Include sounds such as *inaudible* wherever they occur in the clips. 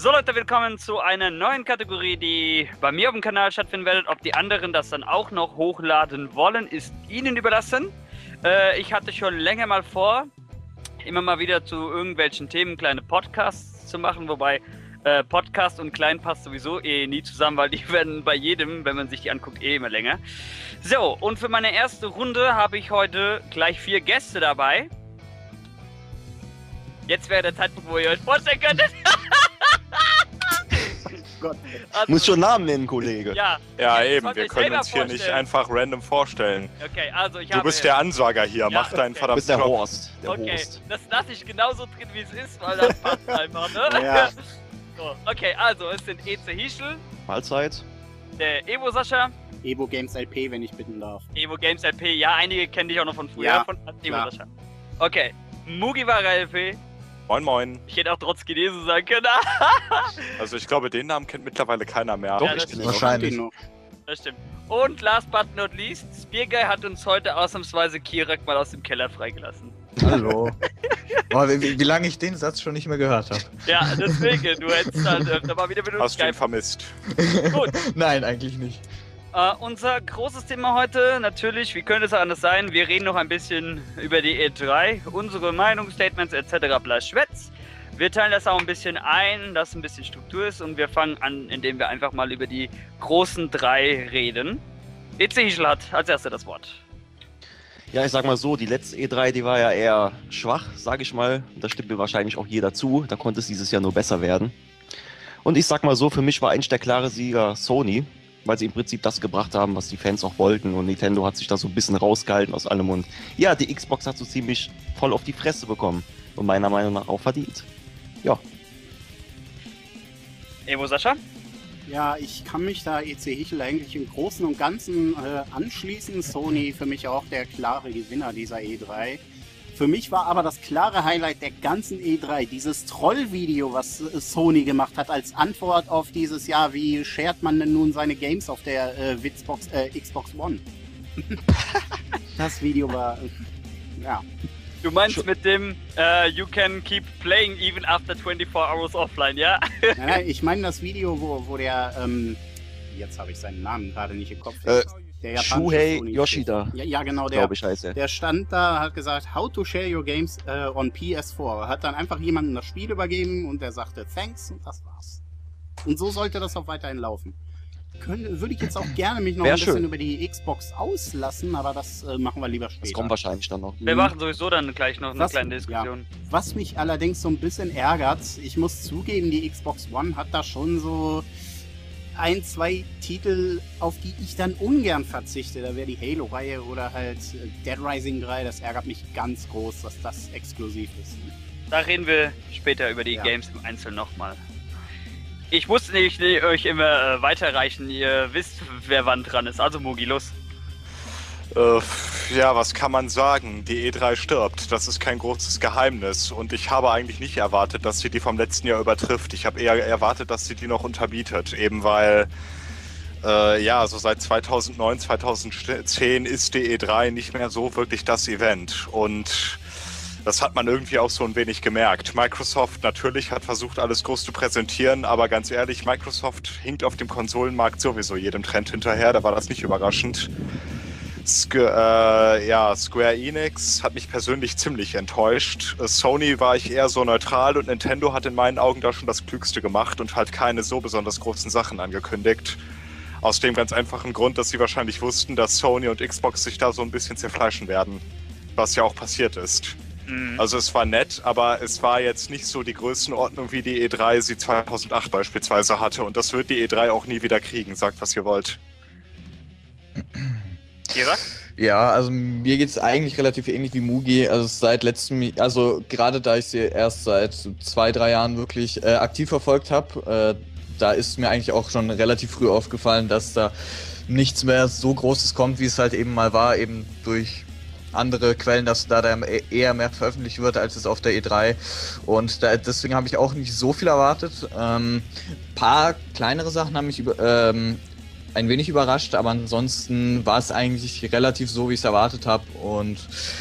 So Leute, willkommen zu einer neuen Kategorie, die bei mir auf dem Kanal stattfinden wird. Ob die anderen das dann auch noch hochladen wollen, ist ihnen überlassen. Äh, ich hatte schon länger mal vor, immer mal wieder zu irgendwelchen Themen kleine Podcasts zu machen, wobei äh, Podcast und Klein passt sowieso eh nie zusammen, weil die *laughs* werden bei jedem, wenn man sich die anguckt, eh immer länger. So, und für meine erste Runde habe ich heute gleich vier Gäste dabei. Jetzt wäre der Zeitpunkt, wo ihr euch vorstellen könntet. *laughs* Gott. Also, Muss schon Namen nennen, Kollege. Ja, Ja, eben. Wir können uns hier nicht vorstellen. einfach random vorstellen. Okay, also ich Du habe... bist der Ansager hier. Ja, Mach deinen okay. Du bist verdammten der Job. Horst. Der Okay, Horst. das lasse ich genauso drin, wie es ist, weil das passt *laughs* einfach, ne? Ja. *laughs* So, okay, also es sind EC Hischel, Mahlzeit. der Evo Sascha, Evo Games LP, wenn ich bitten darf. Evo Games LP, ja, einige kennen dich auch noch von früher, Ja, von Evo klar. Sascha. Okay, Mugiwara LP, Moin, moin. ich hätte auch trotz Chinesen sagen können, *laughs* Also ich glaube, den Namen kennt mittlerweile keiner mehr. Doch, Ja, ich das kenne. Wahrscheinlich. Noch. das stimmt. Und last but not least, Spearguy hat uns heute ausnahmsweise Kirak mal aus dem Keller freigelassen. Hallo. *laughs* Boah, wie, wie, lange ich den Satz schon nicht mehr gehört habe. Ja, deswegen, du hättest halt öfter mal wieder mit uns Hast du ihn vermisst? Gut. *laughs* Nein, eigentlich nicht. Äh, unser großes Thema heute, natürlich, wie könnte es anders sein? Wir reden noch ein bisschen über die E3, unsere Meinungsstatements etc. bla Schwätz. Wir teilen das auch ein bisschen ein, dass ein bisschen Struktur ist und wir fangen an, indem wir einfach mal über die großen drei reden. EC Hischel hat als erster das Wort. Ja, ich sag mal so, die letzte E3, die war ja eher schwach, sag ich mal. Da stimmt mir wahrscheinlich auch jeder zu. Da konnte es dieses Jahr nur besser werden. Und ich sag mal so, für mich war eigentlich der klare Sieger Sony, weil sie im Prinzip das gebracht haben, was die Fans auch wollten. Und Nintendo hat sich da so ein bisschen rausgehalten aus allem. Und ja, die Xbox hat so ziemlich voll auf die Fresse bekommen. Und meiner Meinung nach auch verdient. Ja, Evo Sascha? Ja, ich kann mich da EC Hichel eigentlich im Großen und Ganzen äh, anschließen. Sony für mich auch der klare Gewinner dieser E3. Für mich war aber das klare Highlight der ganzen E3 dieses Trollvideo, was äh, Sony gemacht hat als Antwort auf dieses Jahr, wie shared man denn nun seine Games auf der äh, Witzbox, äh, Xbox One. *laughs* das Video war, äh, ja, Du meinst Schon- mit dem äh, You can keep playing even after 24 hours offline, ja? Nein, nein, ich meine das Video, wo, wo der, ähm, jetzt habe ich seinen Namen gerade nicht im Kopf. Äh, Shuhei. Yoshida, Ja, ja genau, der, ich, heißt er. der stand da, hat gesagt, how to share your games äh, on PS4. Hat dann einfach jemandem das Spiel übergeben und der sagte, thanks und das war's. Und so sollte das auch weiterhin laufen. Können, würde ich jetzt auch gerne mich noch Wär ein bisschen schön. über die Xbox auslassen, aber das äh, machen wir lieber später. Das kommt wahrscheinlich dann noch. Wir machen sowieso dann gleich noch eine Was- kleine Diskussion. Was mich allerdings so ein bisschen ärgert, ich muss zugeben, die Xbox One hat da schon so ein, zwei Titel, auf die ich dann ungern verzichte. Da wäre die Halo-Reihe oder halt äh, Dead Rising 3. Das ärgert mich ganz groß, dass das exklusiv ist. Da reden wir später über die Ja. Games im Einzelnen nochmal. Ich muss nicht euch immer äh, weiterreichen, ihr wisst, wer wann dran ist. Also Mugi, los. Äh, ja, was kann man sagen? Die E3 stirbt. Das ist kein großes Geheimnis. Und ich habe eigentlich nicht erwartet, dass sie die vom letzten Jahr übertrifft. Ich habe eher erwartet, dass sie die noch unterbietet. Eben weil, äh, ja, so seit 2009, 2010 ist die E3 nicht mehr so wirklich das Event. Und das hat man irgendwie auch so ein wenig gemerkt. Microsoft natürlich hat versucht, alles groß zu präsentieren, aber ganz ehrlich, Microsoft hinkt auf dem Konsolenmarkt sowieso jedem Trend hinterher. Da war das nicht überraschend. Sk äh, ja, Square Enix hat mich persönlich ziemlich enttäuscht. Äh, Sony war ich eher so neutral und Nintendo hat in meinen Augen da schon das Klügste gemacht und halt keine so besonders großen Sachen angekündigt. Aus dem ganz einfachen Grund, dass sie wahrscheinlich wussten, dass Sony und Xbox sich da so ein bisschen zerfleischen werden. Was ja auch passiert ist. Mhm. Also es war nett, aber es war jetzt nicht so die Größenordnung, wie die E3 sie 2008 beispielsweise hatte. Und das wird die E3 auch nie wieder kriegen. Sagt, was ihr wollt. *clears throat* Kira? Ja, also mir geht's eigentlich relativ ähnlich wie Mugi. Also seit letztem, also gerade da ich sie erst seit zwei, drei Jahren wirklich äh, aktiv verfolgt habe, äh, da ist mir eigentlich auch schon relativ früh aufgefallen, dass da nichts mehr so Großes kommt, wie es halt eben mal war, eben durch andere Quellen, dass da e- eher mehr veröffentlicht wird, als es auf der E3. Und da, deswegen habe ich auch nicht so viel erwartet. Ähm, paar kleinere Sachen haben mich über, ähm, ein wenig überrascht, aber ansonsten war es eigentlich relativ so, wie ich es erwartet habe. Und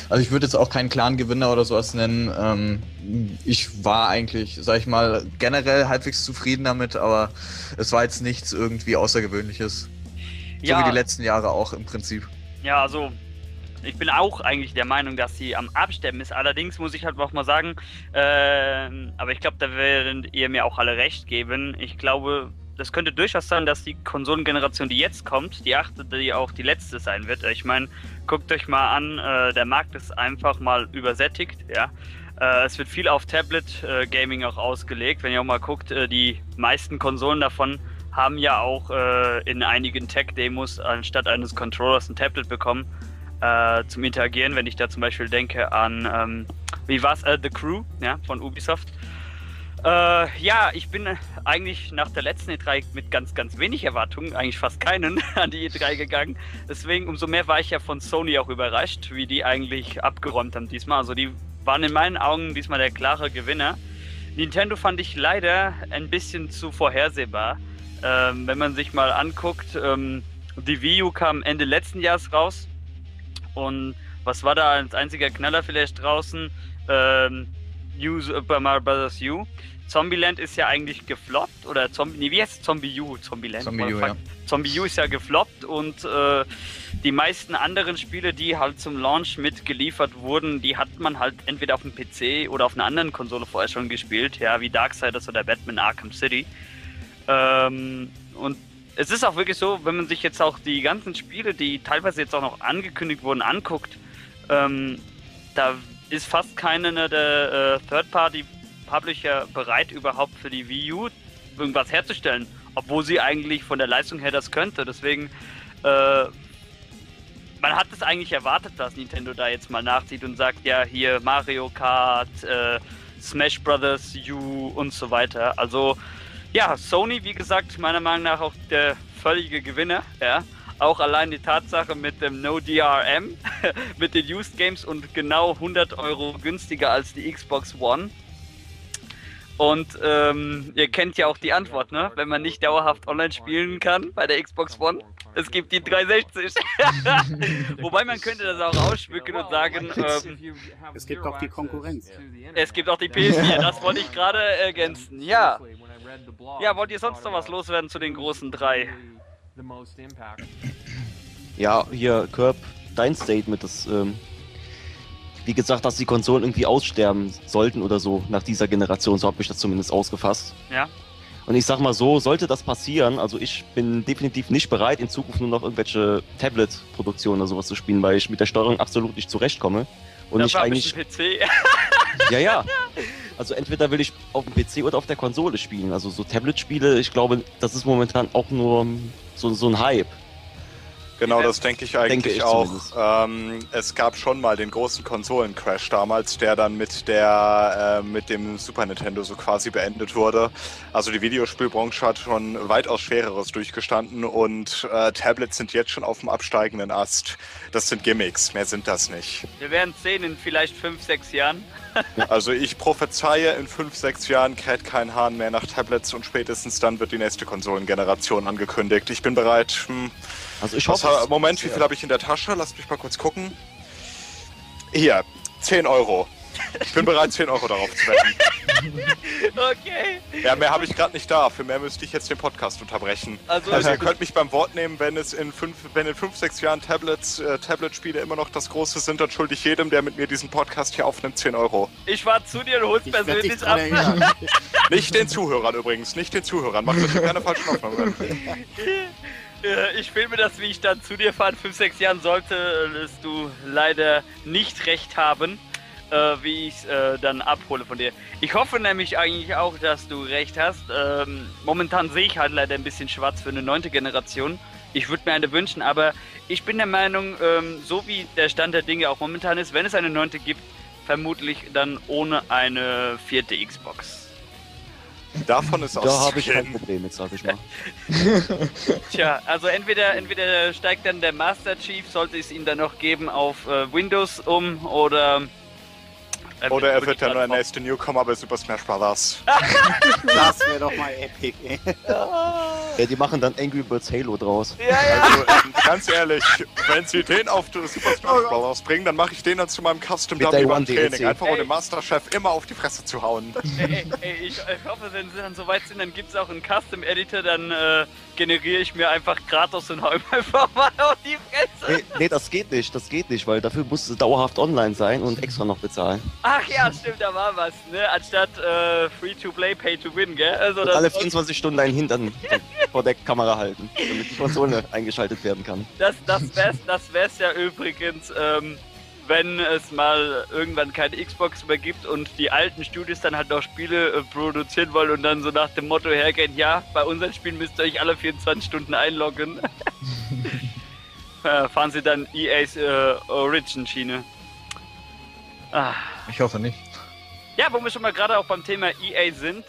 also ich würde jetzt auch keinen Clan-Gewinner oder sowas nennen. Ähm, ich war eigentlich, sag ich mal, generell halbwegs zufrieden damit, aber es war jetzt nichts irgendwie Außergewöhnliches. So wie die letzten Jahre auch im Prinzip. Ja, also ich bin auch eigentlich der Meinung, dass sie am Absterben ist. Allerdings muss ich halt auch mal sagen, äh, aber ich glaube, da werdet ihr mir auch alle recht geben. Ich glaube, das könnte durchaus sein, dass die Konsolengeneration, die jetzt kommt, die achte, die auch die letzte sein wird. Ich meine, guckt euch mal an, äh, der Markt ist einfach mal übersättigt, ja. Äh, es wird viel auf Tablet-Gaming äh, auch ausgelegt. Wenn ihr auch mal guckt, äh, die meisten Konsolen davon haben ja auch in einigen Tech-Demos anstatt eines Controllers ein Tablet bekommen zum Interagieren. Wenn ich da zum Beispiel denke an, ähm, wie war's, The Crew ja, von Ubisoft. Äh, ja, ich bin eigentlich nach der letzten E3 mit ganz, ganz wenig Erwartungen, eigentlich fast keinen, *laughs* an die E3 gegangen. Deswegen, umso mehr war ich ja von Sony auch überrascht, wie die eigentlich abgeräumt haben diesmal. Also die waren in meinen Augen diesmal der klare Gewinner. Nintendo fand ich leider ein bisschen zu vorhersehbar. Ähm, wenn man sich mal anguckt, ähm, die Wii U kam Ende letzten Jahres raus. Und was war da als einziger Knaller vielleicht draußen? Ähm, New Super Mario Bros. U. Zombieland ist ja eigentlich gefloppt. Oder Zombie, nee, wie heißt? Zombie U? Zombieland. Zombie U, ja. Zombie U ist ja gefloppt und äh, die meisten anderen Spiele, die halt zum Launch mitgeliefert wurden, die hat man halt entweder auf dem PC oder auf einer anderen Konsole vorher schon gespielt, ja, wie Darksiders oder Batman Arkham City. Ähm, und es ist auch wirklich so, wenn man sich jetzt auch die ganzen Spiele, die teilweise jetzt auch noch angekündigt wurden, anguckt, ähm, da ist fast keiner der äh, Third-Party-Publisher bereit, überhaupt für die Wii U irgendwas herzustellen, obwohl sie eigentlich von der Leistung her das könnte. Deswegen, äh, man hat es eigentlich erwartet, dass Nintendo da jetzt mal nachzieht und sagt, ja, hier Mario Kart, äh, Smash Brothers U und so weiter. Also, ja, Sony, wie gesagt, meiner Meinung nach auch der völlige Gewinner, ja. Auch allein die Tatsache mit dem No DRM, *laughs* mit den Used Games und genau 100 Euro günstiger als die Xbox One. Und ähm, ihr kennt ja auch die Antwort, ne? Wenn man nicht dauerhaft online spielen kann bei der Xbox One, es gibt die 360. *laughs* Wobei man könnte das auch ausschmücken und sagen, ähm, es gibt auch die Konkurrenz. Es gibt auch die PS4, das wollte ich gerade ergänzen. Ja. Ja, wollt ihr sonst noch was loswerden zu den großen drei? Ja, hier, Curb, dein Statement, das, ähm, wie gesagt, dass die Konsolen irgendwie aussterben sollten oder so nach dieser Generation, so habe ich das zumindest ausgefasst. Ja. Und ich sag mal so, sollte das passieren, also ich bin definitiv nicht bereit, in Zukunft nur noch irgendwelche Tablet-Produktionen oder sowas zu spielen, weil ich mit der Steuerung absolut nicht zurechtkomme. Und das ich eigentlich. PC. *laughs* ja, ja. *laughs* Also entweder will ich auf dem PC oder auf der Konsole spielen. Also so Tablet-Spiele, ich glaube, das ist momentan auch nur so, so ein Hype. Genau, das denke ich eigentlich denke ich auch. Ähm, es gab schon mal den großen Konsolen-Crash damals, der dann mit der äh, mit dem Super Nintendo so quasi beendet wurde. Also die Videospielbranche hat schon weitaus schwereres durchgestanden und äh, Tablets sind jetzt schon auf dem absteigenden Ast. Das sind Gimmicks, mehr sind das nicht. Wir werden sehen in vielleicht fünf, sechs Jahren. also ich prophezeie, in fünf, sechs Jahren kräht kein Hahn mehr nach Tablets und spätestens dann wird die nächste Konsolengeneration angekündigt. Ich bin bereit. Hm, also ich was, hoffe. Moment, wie viel habe ich in der Tasche? Lasst mich mal kurz gucken. Hier, 10 Euro. Ich bin bereit, 10 Euro darauf zu wetten. *laughs* okay. Ja, mehr habe ich gerade nicht da. Für mehr müsste ich jetzt den Podcast unterbrechen. Also, Also ihr könnt mich beim Wort nehmen, wenn es in fünf, wenn in fünf, sechs Jahren Tablets, äh, Tablet-Spiele immer noch das Große sind, dann schulde ich jedem, der mit mir diesen Podcast hier aufnimmt, 10 Euro. ich fahr zu dir und hol's Ich persönlich dran ab. *laughs* *laughs* Nicht den Zuhörern übrigens, nicht den Zuhörern. Macht euch hier keine falschen Aufnahmen. Äh, Ich filme das, wie ich dann zu dir fahre. In 5, 6 Jahren solltest du leider nicht recht haben, äh, wie ich es äh, dann abhole von dir. Ich hoffe nämlich eigentlich auch, dass du recht hast. Ähm, momentan sehe ich halt leider ein bisschen schwarz für eine neunte Generation. Ich würde mir eine wünschen, aber ich bin der Meinung, ähm, so wie der Stand der Dinge auch momentan ist, wenn es eine neunte gibt, vermutlich dann ohne eine vierte Xbox. Davon ist Da habe ich kein. *laughs* Problem mit, sag ich mal. *laughs* Tja, also entweder, entweder steigt dann der Master Chief, sollte es ihn dann noch geben, auf äh, Windows um oder. Oder er wird dann dann der nächste Newcomer bei Super Smash Bros. *laughs* Das wäre doch mal epic, ey. Ja, die machen dann Angry Birds Halo draus. Ja, ja. Also, ähm, ganz ehrlich, wenn sie den auf Super Smash Bros. bringen, dann mache ich den dann zu meinem Custom Mit Dummy beim One Training. DLC. Einfach um Ey. dem Masterchef immer auf die Fresse zu hauen. ey, ey, ich, ich hoffe, wenn sie dann soweit sind, dann gibt es auch einen Custom Editor, dann äh, generiere ich mir einfach Kratos und hau ihm einfach mal auf die Fresse. Nee, nee, das geht nicht, das geht nicht, weil dafür musst du dauerhaft online sein und extra noch bezahlen. Ach ja, stimmt, da war was, ne? Anstatt äh, Free to Play, Pay to Win, gell? Also alle 24 Stunden deinen Hintern *laughs* vor der Kamera halten, damit die Konsole eingeschaltet werden kann. das, das wär's, das wär's ja übrigens, ähm, wenn es mal irgendwann keine Xbox mehr gibt und die alten Studios dann halt noch Spiele äh, produzieren wollen und dann so nach dem Motto hergehen, ja, bei unseren Spielen müsst ihr euch alle 24 Stunden einloggen. *laughs* fahren sie dann EA's äh, Origin-Schiene. Ah. Ich hoffe nicht. Ja, wo wir schon mal gerade auch beim Thema EA sind.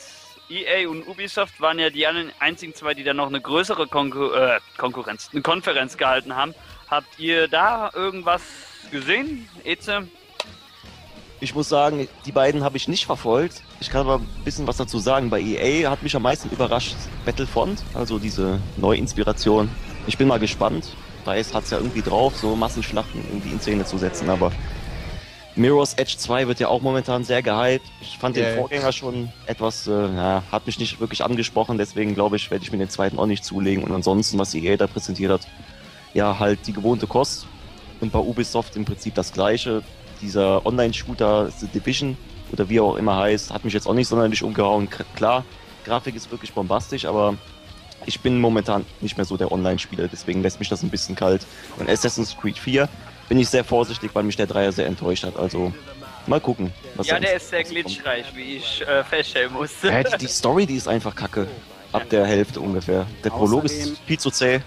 EA und Ubisoft waren ja die einzigen zwei, die dann noch eine größere Konkur äh, Konkurrenz, eine Konferenz gehalten haben. Habt ihr da irgendwas gesehen, Eze? Ich muss sagen, die beiden habe ich nicht verfolgt. Ich kann aber ein bisschen was dazu sagen. Bei EA hat mich am meisten überrascht Battlefront, also diese Neuinspiration. Ich bin mal gespannt. DICE hat es ja irgendwie drauf, so Massenschlachten irgendwie in Szene zu setzen, aber Mirror's Edge 2 wird ja auch momentan sehr gehypt. Ich fand Ja, den. Vorgänger schon etwas, äh, ja, hat mich nicht wirklich angesprochen, deswegen glaube ich, werde ich mir den zweiten auch nicht zulegen. Und ansonsten, was EA da präsentiert hat, ja, halt die gewohnte Kost. Und bei Ubisoft im Prinzip das gleiche. Dieser Online-Shooter, The Division oder wie er auch immer heißt, hat mich jetzt auch nicht sonderlich umgehauen. Klar, Grafik ist wirklich bombastisch, aber ich bin momentan nicht mehr so der Online-Spieler, deswegen lässt mich das ein bisschen kalt. Und Assassin's Creed 4 bin ich sehr vorsichtig, weil mich der Dreier sehr enttäuscht hat. Also mal gucken. Was ja, der ist sehr glitchreich, wie ich äh, feststellen musste. Ja, die, die Story, die ist einfach kacke. Ab der Hälfte ungefähr. Der Prolog Außerdem- ist viel zu zäh.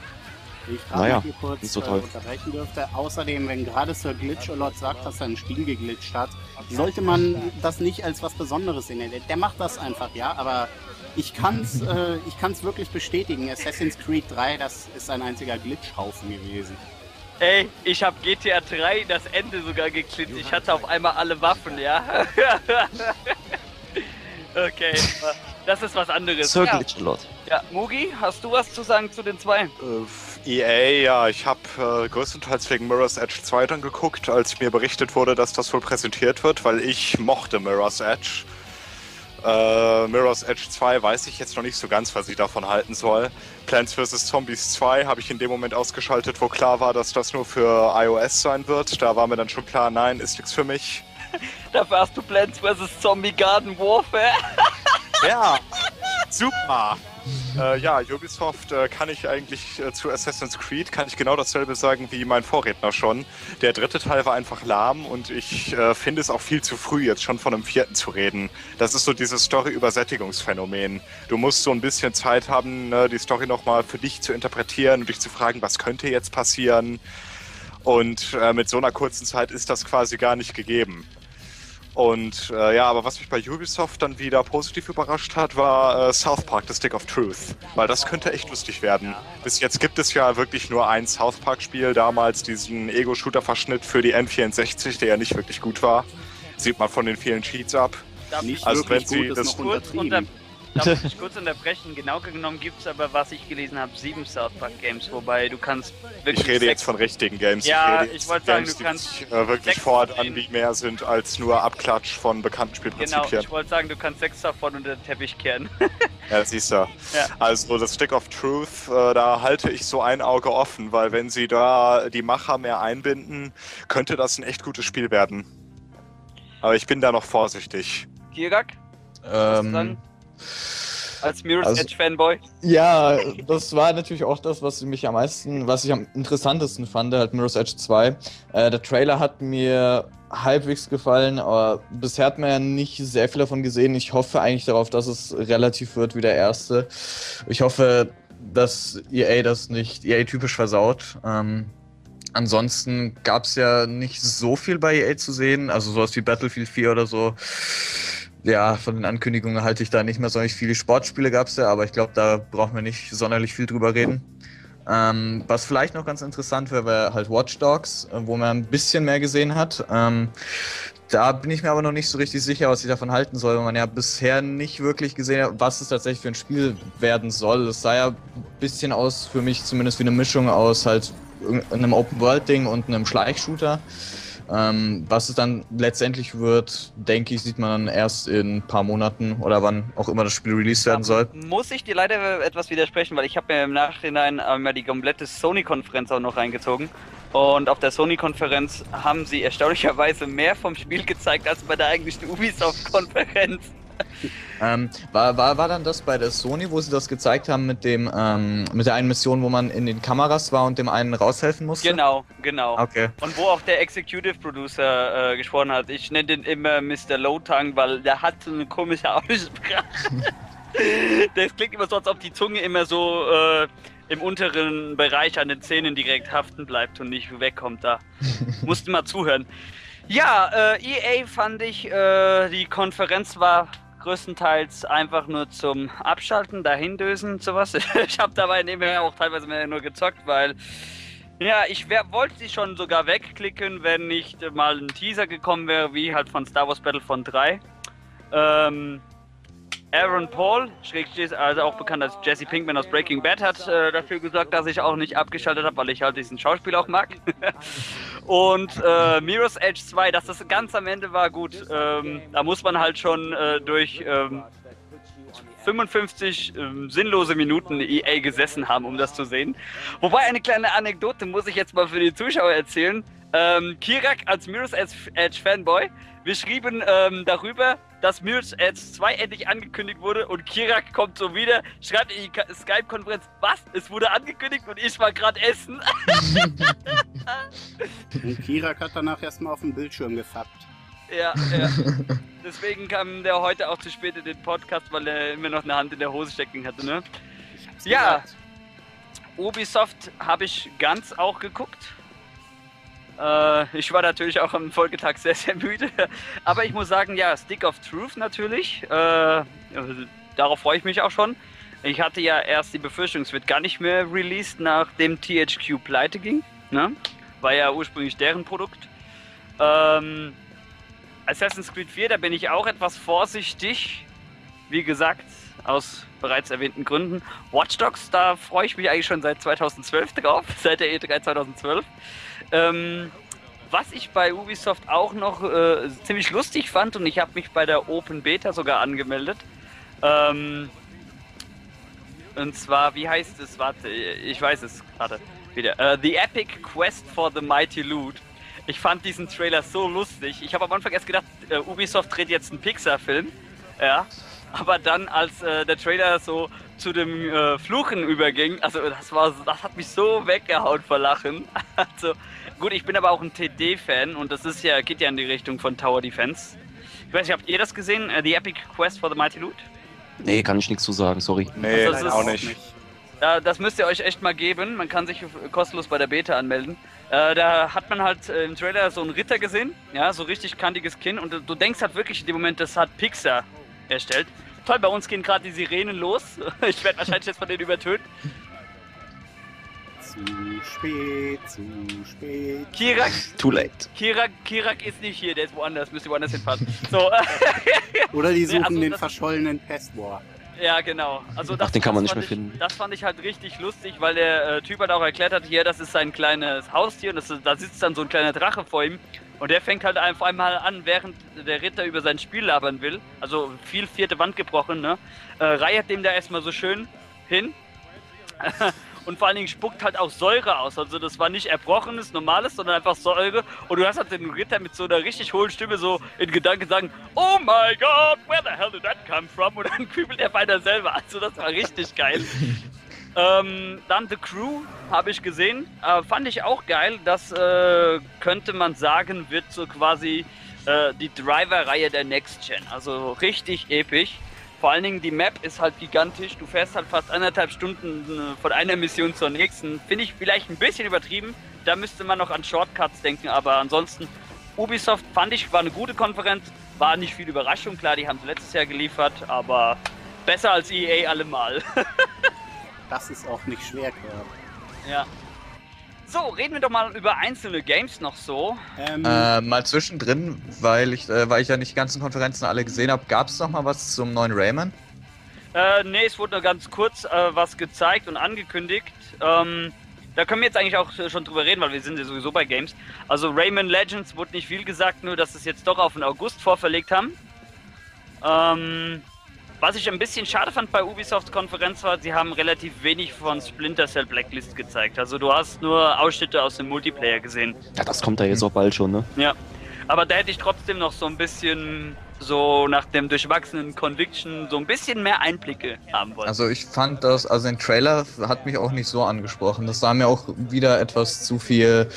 Ich gerade Naja, hier kurz nicht so äh, toll. unterbrechen dürfte. Außerdem, wenn gerade Sir Glitcholot sagt, dass sein Spiel geglitscht hat, sollte man das nicht als was Besonderes sehen. Der, der macht das einfach, ja, aber ich kann's, *laughs* äh, ich kann's wirklich bestätigen. Assassin's Creed 3, das ist ein einziger Glitchhaufen gewesen. Ey, ich habe GTA 3 das Ende sogar geklippt. Ich hatte auf einmal alle Waffen, ja? *laughs* okay, *laughs* das ist was anderes. Sir ja. Glitchlot. ja, Mugi, hast du was zu sagen zu den zwei? Äh, EA, ja, ich habe äh, größtenteils wegen Mirror's Edge 2 dann geguckt, als mir berichtet wurde, dass das wohl präsentiert wird, weil ich mochte Mirror's Edge. Äh, Mirror's Edge 2 weiß ich jetzt noch nicht so ganz, was ich davon halten soll. Plants vs. Zombies 2 habe ich in dem Moment ausgeschaltet, wo klar war, dass das nur für iOS sein wird. Da war mir dann schon klar, nein, ist nichts für mich. *laughs* Dafür hast du Plants vs. Zombie Garden Warfare. Ja, *laughs* super. Äh, ja, Ubisoft äh, kann ich eigentlich äh, zu Assassin's Creed kann ich genau dasselbe sagen wie mein Vorredner schon. Der dritte Teil war einfach lahm und ich äh, finde es auch viel zu früh, jetzt schon von einem vierten zu reden. Das ist so dieses Story-Übersättigungsphänomen. Du musst so ein bisschen Zeit haben, ne, die Story nochmal für dich zu interpretieren und dich zu fragen, was könnte jetzt passieren. Und äh, mit so einer kurzen Zeit ist das quasi gar nicht gegeben. Und äh, ja, aber was mich bei Ubisoft dann wieder positiv überrascht hat, war äh, South Park, The Stick of Truth. Weil das könnte echt lustig werden. Bis jetzt gibt es ja wirklich nur ein South Park-Spiel, damals diesen Ego-Shooter-Verschnitt für die N64, der ja nicht wirklich gut war. Sieht man von den vielen Cheats ab. Nicht ich Also wenn Sie das noch kurz, unter, darf ich *laughs* kurz unterbrechen? Genau genommen gibt es aber, was ich gelesen habe, sieben South Park Games, wobei du kannst wirklich Ich rede jetzt von richtigen Games. Ja, ich jetzt wollte sagen, Games, du kannst die sich, äh, wirklich denen- die mehr sind als nur Abklatsch von bekannten Genau, Spielprinzipien. ich wollte sagen, du kannst sechs davon unter den Teppich kehren. *laughs* Ja, siehst du. Ja. Also das Stick of Truth, äh, da halte ich so ein Auge offen, weil wenn sie da die Macher mehr einbinden, könnte das ein echt gutes Spiel werden. Aber ich bin da noch vorsichtig. Gierak, was Ähm? Als Mirror's also- Edge Fanboy. Ja, das war natürlich auch das, was mich am meisten, was ich am interessantesten fand, halt Mirror's Edge 2. Äh, der Trailer hat mir halbwegs gefallen, aber bisher hat man ja nicht sehr viel davon gesehen. Ich hoffe eigentlich darauf, dass es relativ wird wie der erste. Ich hoffe, dass EA das nicht EA-typisch versaut. Ähm, ansonsten gab es ja nicht so viel bei EA zu sehen, also sowas wie Battlefield 4 oder so. Ja, von den Ankündigungen halte ich da nicht mehr sonderlich viele Sportspiele gab es ja, aber ich glaube, da brauchen wir nicht sonderlich viel drüber reden. Ähm, was vielleicht noch ganz interessant wäre, wäre halt Watch Dogs, äh, wo man ein bisschen mehr gesehen hat. Ähm, da bin ich mir aber noch nicht so richtig sicher, was ich davon halten soll, weil man ja bisher nicht wirklich gesehen hat, was es tatsächlich für ein Spiel werden soll. Es sah ja ein bisschen aus, für mich zumindest wie eine Mischung aus halt einem Open-World-Ding und einem Schleichshooter. Ähm, was es dann letztendlich wird, denke ich, sieht man dann erst in ein paar Monaten oder wann auch immer das Spiel released werden soll. Muss ich dir leider etwas widersprechen, weil ich habe mir im Nachhinein einmal die komplette Sony-Konferenz auch noch reingezogen. Und auf der Sony-Konferenz haben sie erstaunlicherweise mehr vom Spiel gezeigt als bei der eigentlichen Ubisoft-Konferenz. Ähm, war, war, war dann das bei der Sony, wo sie das gezeigt haben mit dem ähm, mit der einen Mission, wo man in den Kameras war und dem einen raushelfen musste? Genau, genau. Okay. Und wo auch der Executive Producer äh, gesprochen hat. Ich nenne den immer Mr. Lowtang, weil der hat so eine komische *laughs* Aussprache. *laughs* das klingt immer so, als ob die Zunge immer so äh, im unteren Bereich an den Zähnen direkt haften bleibt und nicht wegkommt da. *laughs* Mussten mal zuhören. Ja, äh, EA fand ich, äh, die Konferenz war größtenteils einfach nur zum Abschalten, dahindösen sowas. *laughs* ich habe dabei nebenher auch teilweise mehr nur gezockt, weil ja, ich wär, wollte sie schon sogar wegklicken, wenn nicht mal ein Teaser gekommen wäre, wie halt von Star Wars Battlefront 3. Ähm, Aaron Paul, also auch bekannt als Jesse Pinkman aus Breaking Bad, hat äh, dafür gesorgt, dass ich auch nicht abgeschaltet habe, weil ich halt diesen Schauspiel auch mag. *laughs* Und äh, Mirror's Edge 2, dass das ganz am Ende war, gut. Ähm, da muss man halt schon äh, durch ähm, 55 ähm, sinnlose Minuten EA gesessen haben, um das zu sehen. Wobei eine kleine Anekdote muss ich jetzt mal für die Zuschauer erzählen. Ähm, Kirak als Mirror's Edge Fanboy, wir schrieben ähm, darüber, dass Mirror's Edge 2 endlich angekündigt wurde und Kirak kommt so wieder, schreibt in die Skype-Konferenz, was? Es wurde angekündigt und ich war gerade essen. *laughs* und Kirak hat danach erstmal auf dem Bildschirm gefappt. Ja, ja. *laughs* Deswegen kam der heute auch zu spät in den Podcast, weil er immer noch eine Hand in der Hose stecken hatte, ne? Ja. Gesagt. Ubisoft habe ich ganz auch geguckt. Äh, ich war natürlich auch am Folgetag sehr, sehr müde. *laughs* Aber ich muss sagen, ja, Stick of Truth natürlich. Äh, darauf freue ich mich auch schon. Ich hatte ja erst die Befürchtung, es wird gar nicht mehr released, nachdem THQ pleite ging. Ne? War ja ursprünglich deren Produkt. Ähm, Assassin's Creed 4, da bin ich auch etwas vorsichtig. Wie gesagt, aus bereits erwähnten Gründen. Watch Dogs, da freue ich mich eigentlich schon seit 2012 drauf, *laughs* seit der E3 2012. Ähm, was ich bei Ubisoft auch noch äh, ziemlich lustig fand und ich habe mich bei der Open Beta sogar angemeldet. Ähm, und zwar, wie heißt es? Warte, ich weiß es gerade wieder. Uh, the Epic Quest for the Mighty Loot. Ich fand diesen Trailer so lustig. Ich habe am Anfang erst gedacht, uh, Ubisoft dreht jetzt einen Pixar-Film. Ja. Aber dann, als uh, der Trailer so zu dem Fluchen überging, also das war, das hat mich so weggehauen vor Lachen. *laughs* Also Gut, ich bin aber auch ein TD-Fan und das ist ja, geht ja in die Richtung von Tower Defense. Ich weiß nicht, habt ihr das gesehen? Uh, The Epic Quest for the Mighty Loot? Nee, kann ich nichts zu sagen, sorry. Nee, also auch nicht. Da, das müsst ihr euch echt mal geben. Man kann sich kostenlos bei der Beta anmelden. Äh, da hat man halt äh, im Trailer so einen Ritter gesehen, ja, so richtig kantiges Kinn. Und du denkst halt wirklich in dem Moment, das hat Pixar erstellt. Toll, bei uns gehen gerade die Sirenen los. *laughs* ich werde wahrscheinlich jetzt von denen übertönt. Zu spät, zu spät. Kirak. Too late. Kirak, Kirak ist nicht hier, der ist woanders, müsste woanders hinfahren. *laughs* So. Oder die *laughs* suchen also, den verschollenen Pestwar. Ja, genau. Also das, Ach, den kann man nicht mehr ich, finden. Das fand ich halt richtig lustig, weil der äh, Typ halt auch erklärt hat, hier, das ist sein kleines Haustier und das, da sitzt dann so ein kleiner Drache vor ihm und der fängt halt einfach einmal an, während der Ritter über sein Spiel labern will, also viel vierte Wand gebrochen, ne, äh, reiht dem da erstmal so schön hin *laughs* und vor allen Dingen spuckt halt auch Säure aus. Also das war nicht erbrochenes, normales, sondern einfach Säure. Und du hast halt den Ritter mit so einer richtig hohen Stimme so in Gedanken sagen, Oh my God, where the hell did that come from? Und dann *laughs* kübelt er beinahe selber. Also das war richtig geil. *laughs* ähm, dann The Crew habe ich gesehen. Äh, fand ich auch geil. Das äh, könnte man sagen, wird so quasi äh, die Driver-Reihe der Next Gen. Also richtig episch. Vor allen Dingen die Map ist halt gigantisch. Du fährst halt fast anderthalb Stunden äh, von einer Mission zur nächsten. Finde ich vielleicht ein bisschen übertrieben. Da müsste man noch an Shortcuts denken, aber ansonsten Ubisoft fand ich war eine gute Konferenz. War nicht viel Überraschung, klar, die haben es letztes Jahr geliefert, aber besser als EA allemal. *laughs* das ist auch nicht schwer, klar. Ja. So, reden wir doch mal über einzelne Games noch so. Ähm, Äh, mal zwischendrin, weil ich, äh, weil ich ja nicht die ganzen Konferenzen alle gesehen habe, gab es noch mal was zum neuen Rayman? Äh, nee, es wurde nur ganz kurz äh, was gezeigt und angekündigt. Ähm, da können wir jetzt eigentlich auch schon drüber reden, weil wir sind ja sowieso bei Games. Also Rayman Legends wurde nicht viel gesagt, nur dass es jetzt doch auf den August vorverlegt haben. Ähm, was ich ein bisschen schade fand bei Ubisofts Konferenz war, sie haben relativ wenig von Splinter Cell Blacklist gezeigt. Also du hast nur Ausschnitte aus dem Multiplayer gesehen. Ja, das kommt da jetzt auch bald schon, ne? Ja. Aber da hätte ich trotzdem noch so ein bisschen so nach dem durchwachsenen Conviction so ein bisschen mehr Einblicke haben wollen. Also ich fand das, also den Trailer hat mich auch nicht so angesprochen. Das sah mir auch wieder etwas zu viel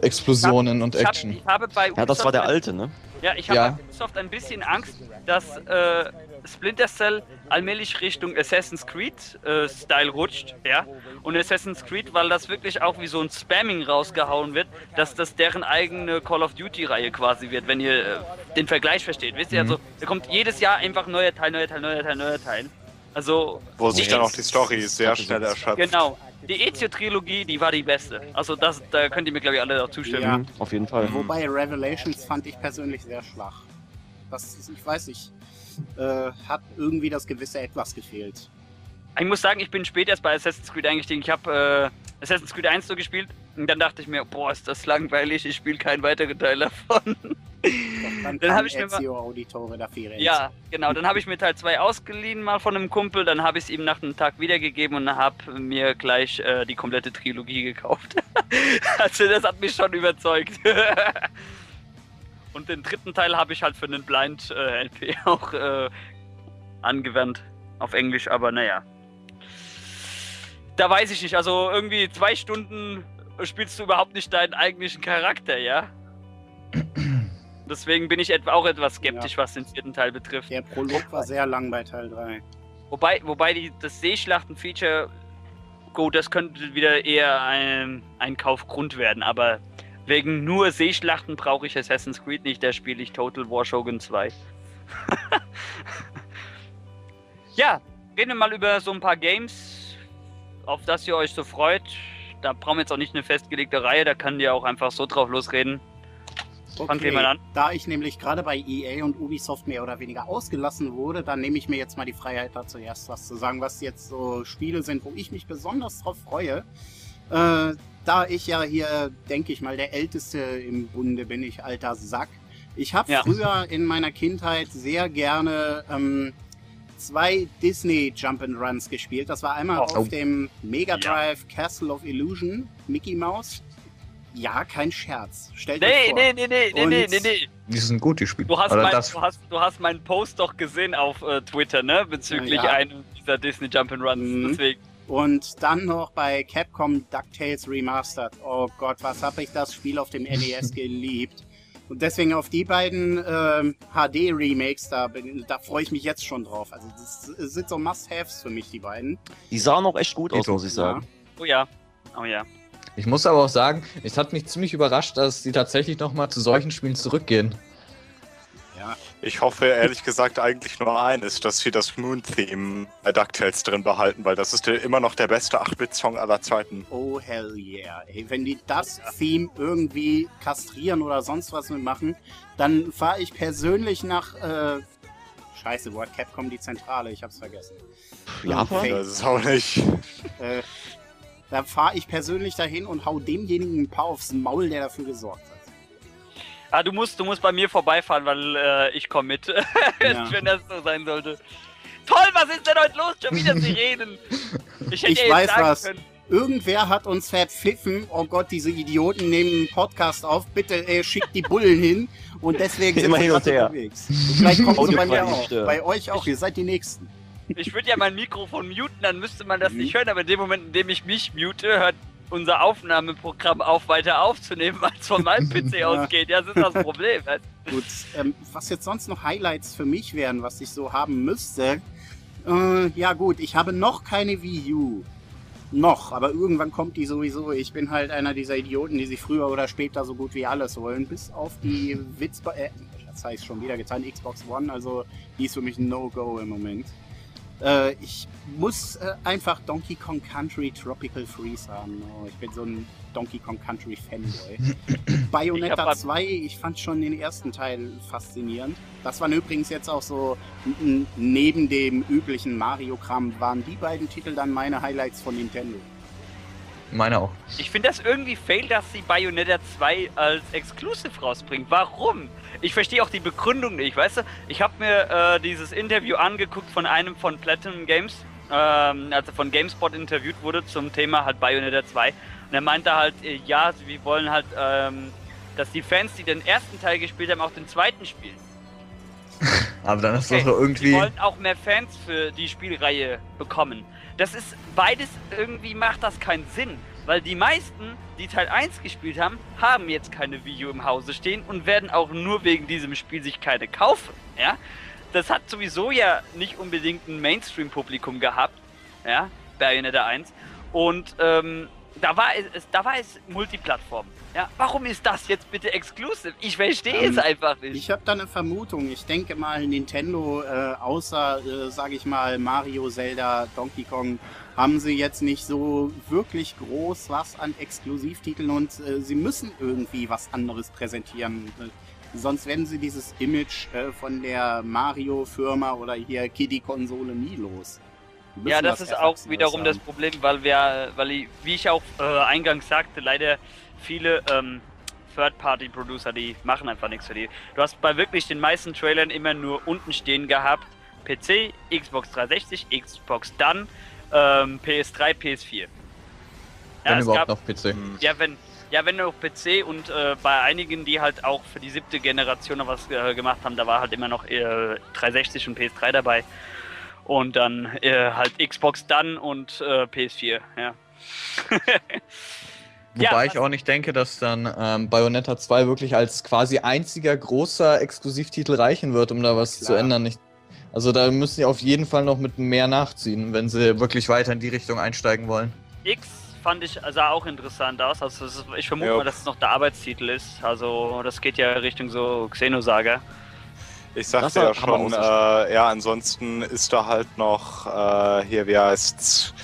Explosionen und ich, hab, Action. ich habe bei Ja, das war der alte, ne? Ja, ich habe Ja. bei Ubisoft ein bisschen Angst, dass äh, Splinter Cell allmählich Richtung Assassin's Creed äh, Style rutscht, ja. Und Assassin's Creed, weil das wirklich auch wie so ein Spamming rausgehauen wird, dass das deren eigene Call of Duty Reihe quasi wird, wenn ihr äh, den Vergleich versteht. Wisst ihr, Mhm. also da kommt jedes Jahr einfach neuer Teil, neuer Teil, neuer Teil, neuer Teil. Also Wo sich dann auchEz- die Story sehr schnell erschöpft. Genau. Die Ezio-Trilogie, die war die beste. Also das, da könnt ihr mir glaube ich alle auch zustimmen. Ja. Auf jeden Fall. Wobei Revelations fand ich persönlich sehr schwach. Das ist, ich weiß nicht, äh, hat irgendwie das gewisse Etwas gefehlt. Ich muss sagen, ich bin spät erst bei Assassin's Creed eingestiegen. Ich habe äh, Assassin's Creed 1 so gespielt und dann dachte ich mir, boah, ist das langweilig, ich spiele keinen weiteren Teil davon. Dann Dann kam hab ich mir mal- Auditore da ja, genau, dann habe ich mir Teil 2 ausgeliehen mal von einem Kumpel, dann habe ich es ihm nach einem Tag wiedergegeben und habe mir gleich äh, die komplette Trilogie gekauft. *laughs* also das hat mich schon überzeugt. *laughs* und den dritten Teil habe ich halt für einen Blind äh, LP *laughs* auch äh, angewandt. Auf Englisch, aber naja. Da weiß ich nicht, also irgendwie zwei Stunden spielst du überhaupt nicht deinen eigentlichen Charakter, ja? *clears throat* Deswegen bin ich etwa auch etwas skeptisch, was den vierten Teil betrifft. Der Prolog war sehr lang bei Teil 3. Wobei, wobei die, das Seeschlachten-Feature, gut, das könnte wieder eher ein, ein Kaufgrund werden, aber wegen nur Seeschlachten brauche ich Assassin's Creed nicht, da spiele ich Total War Shogun 2. *laughs* ja, reden wir mal über so ein paar Games, auf das ihr euch so freut. Da brauchen wir jetzt auch nicht eine festgelegte Reihe, da kann ihr auch einfach so drauf losreden. Fangt jemand an? Da ich nämlich gerade bei EA und Ubisoft mehr oder weniger ausgelassen wurde, dann nehme ich mir jetzt mal die Freiheit, da zuerst was zu sagen, was jetzt so Spiele sind, wo ich mich besonders drauf freue. Äh, da ich ja hier, denke ich mal, der Älteste im Bunde bin, ich alter Sack. Ich habe Ja. früher in meiner Kindheit sehr gerne ähm, zwei Disney Jump'n'Runs gespielt. Das war einmal Oh. auf dem Mega Drive Castle of Illusion, Mickey Mouse. Ja, kein Scherz. Stellt euch Nee, vor. nee, nee, nee, nee, nee, nee, nee. Die sind gut, die Spiele. Du hast, mein, du, hast, du hast meinen Post doch gesehen auf äh, Twitter, ne? Bezüglich Ja, ja. einem dieser Disney Jump'n'Runs. Mhm. Deswegen. Und dann noch bei Capcom DuckTales Remastered. Oh Gott, was habe ich das Spiel auf dem NES *laughs* geliebt. Und deswegen auf die beiden ähm, HD-Remakes, da, bin- da freue ich mich jetzt schon drauf. Also das sind so Must-Haves für mich, die beiden. Die sahen auch echt gut aus, muss ich sagen. Oh ja. Oh ja. ich muss aber auch sagen, es hat mich ziemlich überrascht, dass die tatsächlich nochmal zu solchen Spielen zurückgehen. Ich hoffe ehrlich gesagt eigentlich nur eines, dass sie das Moon-Theme bei DuckTales drin behalten, weil das ist immer noch der beste 8-Bit-Song aller Zeiten. oh hell yeah. Ey, wenn die das Theme irgendwie kastrieren oder sonst was mitmachen, dann fahre ich persönlich nach... Äh, Scheiße, wo hat Capcom die Zentrale? Ich hab's vergessen. Japan? Okay. Das ist auch nicht. Äh, da fahre ich persönlich dahin und hau demjenigen ein paar aufs Maul, der dafür gesorgt hat. Ah, du musst, du musst bei mir vorbeifahren, weil äh, ich komme mit. *laughs* Ja. Wenn das so sein sollte. Toll, was ist denn heute los? Schon wieder sie *laughs* reden. Ich hätte Ich ja weiß sagen was. können. Irgendwer hat uns verpfiffen. Oh Gott, diese Idioten nehmen einen Podcast auf. Bitte äh, schickt die Bullen hin. Und deswegen sind Immer wir hin und her. unterwegs. Vielleicht kommt sie bei mir auch. stören. Bei euch auch. Ihr seid die Nächsten. Ich würde ja mein Mikrofon muten, dann müsste man das Mhm. nicht hören, aber in dem Moment, in dem ich mich mute, hört unser Aufnahmeprogramm auf, weiter aufzunehmen, *laughs* weil es von meinem PC *laughs* ausgeht. Ja, das ist das Problem. weißt *laughs* Gut, ähm, was jetzt sonst noch Highlights für mich wären, was ich so haben müsste. Äh, ja gut, ich habe noch keine Wii U. Noch, aber irgendwann kommt die sowieso. Ich bin halt einer dieser Idioten, die sich früher oder später so gut wie alles holen. Bis auf die Witz... Äh, das heißt schon wieder getan, Xbox One. Also die ist für mich ein No-Go im Moment. Äh, ich muss äh, einfach Donkey Kong Country Tropical Freeze haben. Oh, ich bin so ein Donkey Kong Country Fanboy. *laughs* Ich Bayonetta hab- 2, ich fand schon den ersten Teil faszinierend. Das waren übrigens jetzt auch so, neben dem üblichen Mario-Kram, waren die beiden Titel dann meine Highlights von Nintendo. Meine auch. Ich finde das irgendwie fail, dass sie Bayonetta 2 als Exclusive rausbringen. Warum? Ich verstehe auch die Begründung nicht, weißt du? Ich habe mir äh, dieses Interview angeguckt von einem von Platinum Games, ähm, also von GameSpot interviewt wurde zum Thema halt Bayonetta 2. Und er meinte halt, äh, ja, wir wollen halt, ähm, dass die Fans, die den ersten Teil gespielt haben, auch den zweiten spielen. *laughs* Aber dann ist Okay, das doch Sie irgendwie. wollen auch mehr Fans für die Spielreihe bekommen. Das ist beides irgendwie macht das keinen Sinn, weil die meisten, die Teil 1 gespielt haben, haben jetzt keine U im Hause stehen und werden auch nur wegen diesem Spiel sich keine kaufen, ja? Das hat sowieso ja nicht unbedingt ein Mainstream-Publikum gehabt, ja, Bayonetta 1 und ähm, da war es, da war es Multiplattform. Ja, warum ist das jetzt bitte exclusive? Ich verstehe Ähm, es einfach nicht. Ich habe da eine Vermutung. Ich denke mal, Nintendo, äh, außer, äh, sage ich mal, Mario, Zelda, Donkey Kong, haben sie jetzt nicht so wirklich groß was an Exklusivtiteln und äh, sie müssen irgendwie was anderes präsentieren. Äh, Sonst werden sie dieses Image äh, von der Mario-Firma oder hier Kiddie-Konsole nie los. Ja, das was ist auch wiederum das haben. Problem, weil wir, weil ich, wie ich auch äh, eingangs sagte, leider viele ähm, Third-Party-Producer, die machen einfach nichts für die. Du hast bei wirklich den meisten Trailern immer nur unten stehen gehabt, PC, Xbox 360, Xbox dann, ähm, PS3, PS4. Ja, Wenn es überhaupt gab, noch PC. Hm. ja, wenn, ja, wenn noch PC und äh, bei einigen, die halt auch für die siebte Generation noch was äh, gemacht haben, da war halt immer noch äh, 360 und PS3 dabei. Und dann äh, halt Xbox dann und äh, PS4, ja. *laughs* Wobei Ja, ich auch nicht denke, dass dann ähm, Bayonetta 2 wirklich als quasi einziger großer Exklusivtitel reichen wird, um da was Klar. zu ändern. Nicht, also da müssen sie auf jeden Fall noch mit mehr nachziehen, wenn sie wirklich weiter in die Richtung einsteigen wollen. X fand ich sah auch interessant aus. Also ich vermute Ja. mal, dass es noch der Arbeitstitel ist. Also das geht ja Richtung so Xenosaga. Ich sagte ja schon, äh, ja, ansonsten ist da halt noch äh, hier, wie heißt's?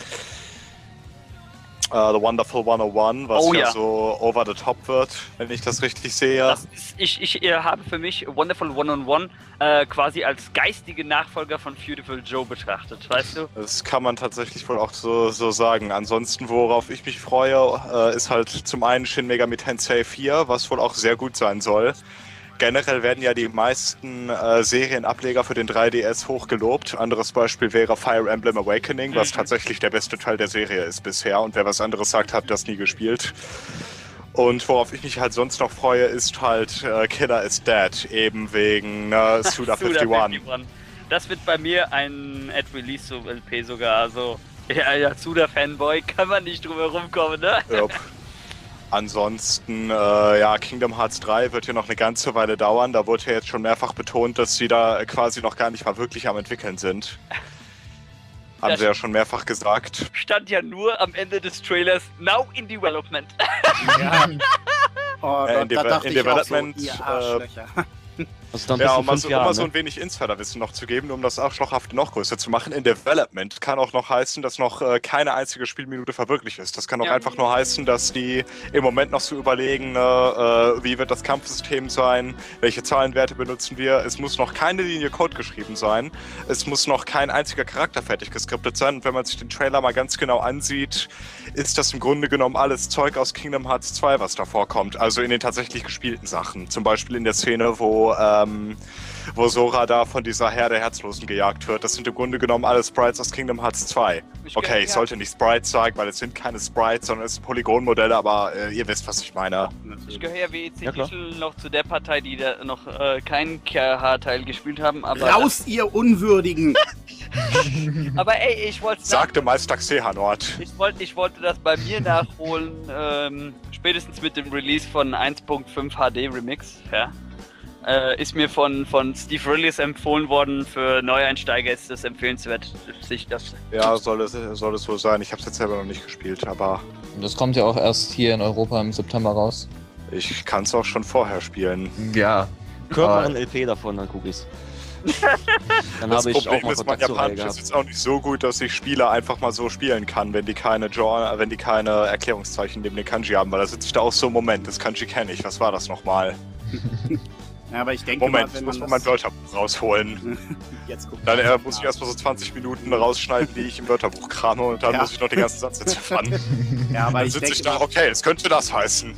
Äh, The Wonderful 101, was Oh ja, ja. so over the top wird, wenn ich das richtig sehe. Das ist, ich ich äh, habe für mich Wonderful One-on-One äh, quasi als geistige Nachfolger von Beautiful Joe betrachtet, weißt du? Das kann man tatsächlich wohl auch so, so sagen. Ansonsten, worauf ich mich freue, äh, ist halt zum einen Shin Megami Tensei 4, was wohl auch sehr gut sein soll. Generell werden ja die meisten äh, Serienableger für den 3DS hochgelobt. Anderes Beispiel wäre Fire Emblem Awakening, was Mhm. tatsächlich der beste Teil der Serie ist bisher. Und wer was anderes sagt, hat das nie gespielt. Und worauf ich mich halt sonst noch freue, ist halt äh, Killer is Dead, eben wegen äh, *laughs* Suda 51. Das wird bei mir ein Ad-Release so LP sogar. Also, ja, ja, Suda-Fanboy kann man nicht drum herum kommen, ne? Jupp. *laughs* Ansonsten, äh, ja, Kingdom Hearts 3 wird ja noch eine ganze Weile dauern. Da wurde ja jetzt schon mehrfach betont, dass sie da quasi noch gar nicht mal wirklich am entwickeln sind. *laughs* Haben Das- sie ja schon mehrfach gesagt. Stand ja nur am Ende des Trailers Now in Development. Ja. *laughs* Oh, Äh, da, in da Deve- dachte in ich auch so, Development, ihr äh. Also dann Ja, um mal, so, um mal so Ne? ein wenig Insiderwissen noch zu geben, um das Arschlochhafte noch größer zu machen. In Development kann auch noch heißen, dass noch äh, keine einzige Spielminute verwirklicht ist. Das kann auch Ja. einfach nur heißen, dass die im Moment noch so überlegen, äh, äh, wie wird das Kampfsystem sein, welche Zahlenwerte benutzen wir. Es muss noch keine Linie Code geschrieben sein. Es muss noch kein einziger Charakter fertig geskriptet sein. Und wenn man sich den Trailer mal ganz genau ansieht, ist das im Grunde genommen alles Zeug aus Kingdom Hearts 2, was da vorkommt. Also in den tatsächlich gespielten Sachen. Zum Beispiel in der Szene, wo, ähm, wo Sora da von dieser Herde Herzlosen gejagt wird. Das sind im Grunde genommen alle Sprites aus Kingdom Hearts 2. Ich Okay, ich sollte nicht Sprites sagen, weil es sind keine Sprites, sondern es sind Polygonmodelle, aber äh, ihr wisst, was ich meine. Ich gehöre ja wie EC. Digital noch zu der Partei, die da noch äh, keinen KH-Teil gespielt haben, aber. Raus, ihr Unwürdigen! *laughs* Aber ey, ich wollte *laughs* Sagte Meister Xehanort. Ich wollte, ich wollte das bei mir nachholen, ähm, spätestens mit dem Release von 1.5 HD Remix, ja. Äh, ist mir von, von Steve Rillis empfohlen worden, für Neueinsteiger ist das empfehlenswert, sich das. Ja, soll es, soll es wohl sein. Ich habe es jetzt selber noch nicht gespielt, aber Das kommt ja auch erst hier in Europa im September raus. ich kann es auch schon vorher spielen. Ja. Aber- ein LP davon, dann guck ich's. *laughs* Dann Das habe ich auch Problem mal ist, mein Japanisch ist jetzt auch nicht so gut, dass ich Spiele einfach mal so spielen kann, wenn die keine Genre, wenn die keine Erklärungszeichen neben den Kanji haben, weil da sitze ich da auch so, Moment, das Kanji kenne ich, was war das nochmal? *laughs* Ja, aber ich denke Moment, mal, ich muss man mal mein Wörterbuch rausholen. *laughs* Jetzt guck Dann mal. äh, muss ich erstmal so 20 Minuten rausschneiden, die ich im Wörterbuch krame und dann Ja. muss ich noch den ganzen Satz *laughs* entziffern. Ja, aber Dann ich sitze ich denke, da, mal, okay, es könnte das heißen.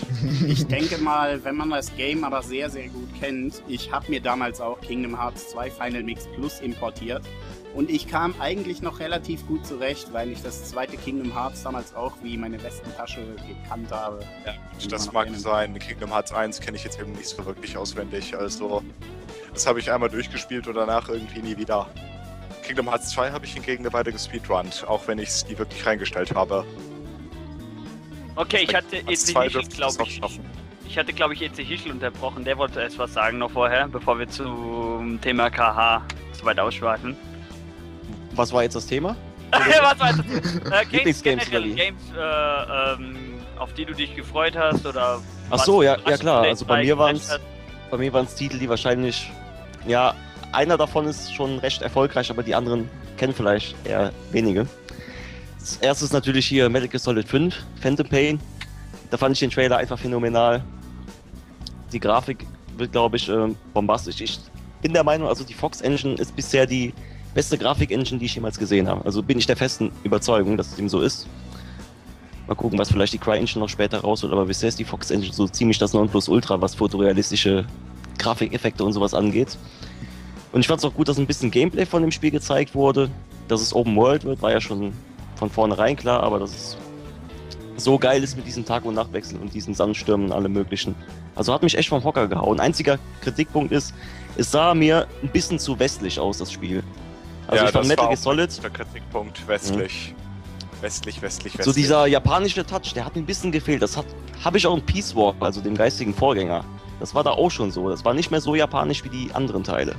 ich denke mal, wenn man das Game aber sehr, sehr gut kennt, ich habe mir damals auch Kingdom Hearts 2 Final Mix Plus importiert und ich kam eigentlich noch relativ gut zurecht, weil ich das zweite Kingdom Hearts damals auch wie meine Westentasche gekannt habe. Ja, das mag sein. Kingdom Hearts 1 kenne ich jetzt eben nicht so wirklich auswendig. Also, das habe ich einmal durchgespielt und danach irgendwie nie wieder. Kingdom Hearts 2 habe ich hingegen eine Weile gespeedrunnt, auch wenn ich es nie wirklich reingestellt habe. Okay, ich hatte Als EC 2 Hischel, dürfte ich das glaube ich. Ich hatte, glaube ich, EC Hischel unterbrochen. Der wollte erst was sagen noch vorher, bevor wir zum Thema KH zu weit ausschweifen. Was war jetzt das Thema? *laughs* was war das? *laughs* Äh, Games, Lilly. Games, äh, ähm, auf die du dich gefreut hast oder. Ach was so, ja, ja klar. Also bei mir waren es. Bei mir waren's Titel, die wahrscheinlich, ja, einer davon ist schon recht erfolgreich, aber die anderen kennen vielleicht eher wenige. Das erste ist natürlich hier Metal Gear Solid 5, Phantom Pain. Da fand ich den Trailer einfach phänomenal. Die Grafik wird, glaube ich, ähm, bombastisch. Ich bin der Meinung, also die Fox Engine ist bisher die beste Grafik-Engine, die ich jemals gesehen habe. Also bin ich der festen Überzeugung, dass es dem so ist. Mal gucken, was vielleicht die Cry Engine noch später rausholt, aber bisher ist die Fox Engine so ziemlich das Nonplusultra, was fotorealistische Grafikeffekte und sowas angeht. Und ich fand es auch gut, dass ein bisschen Gameplay von dem Spiel gezeigt wurde. Dass es Open World wird, war ja schon von vornherein klar, aber dass es so geil ist mit diesem Tag- und Nachtwechsel und diesen Sandstürmen und allem möglichen. Also hat mich echt vom Hocker gehauen. Einziger Kritikpunkt ist, es sah mir ein bisschen zu westlich aus, das Spiel. Also Ja, ich fand Metal war Gear Solid, Der Kritikpunkt westlich. Westlich, westlich, westlich. so dieser japanische Touch, der hat mir ein bisschen gefehlt. Das hat habe ich auch in Peace Walk, also dem geistigen Vorgänger. Das war da auch schon so. Das war nicht mehr so japanisch wie die anderen Teile.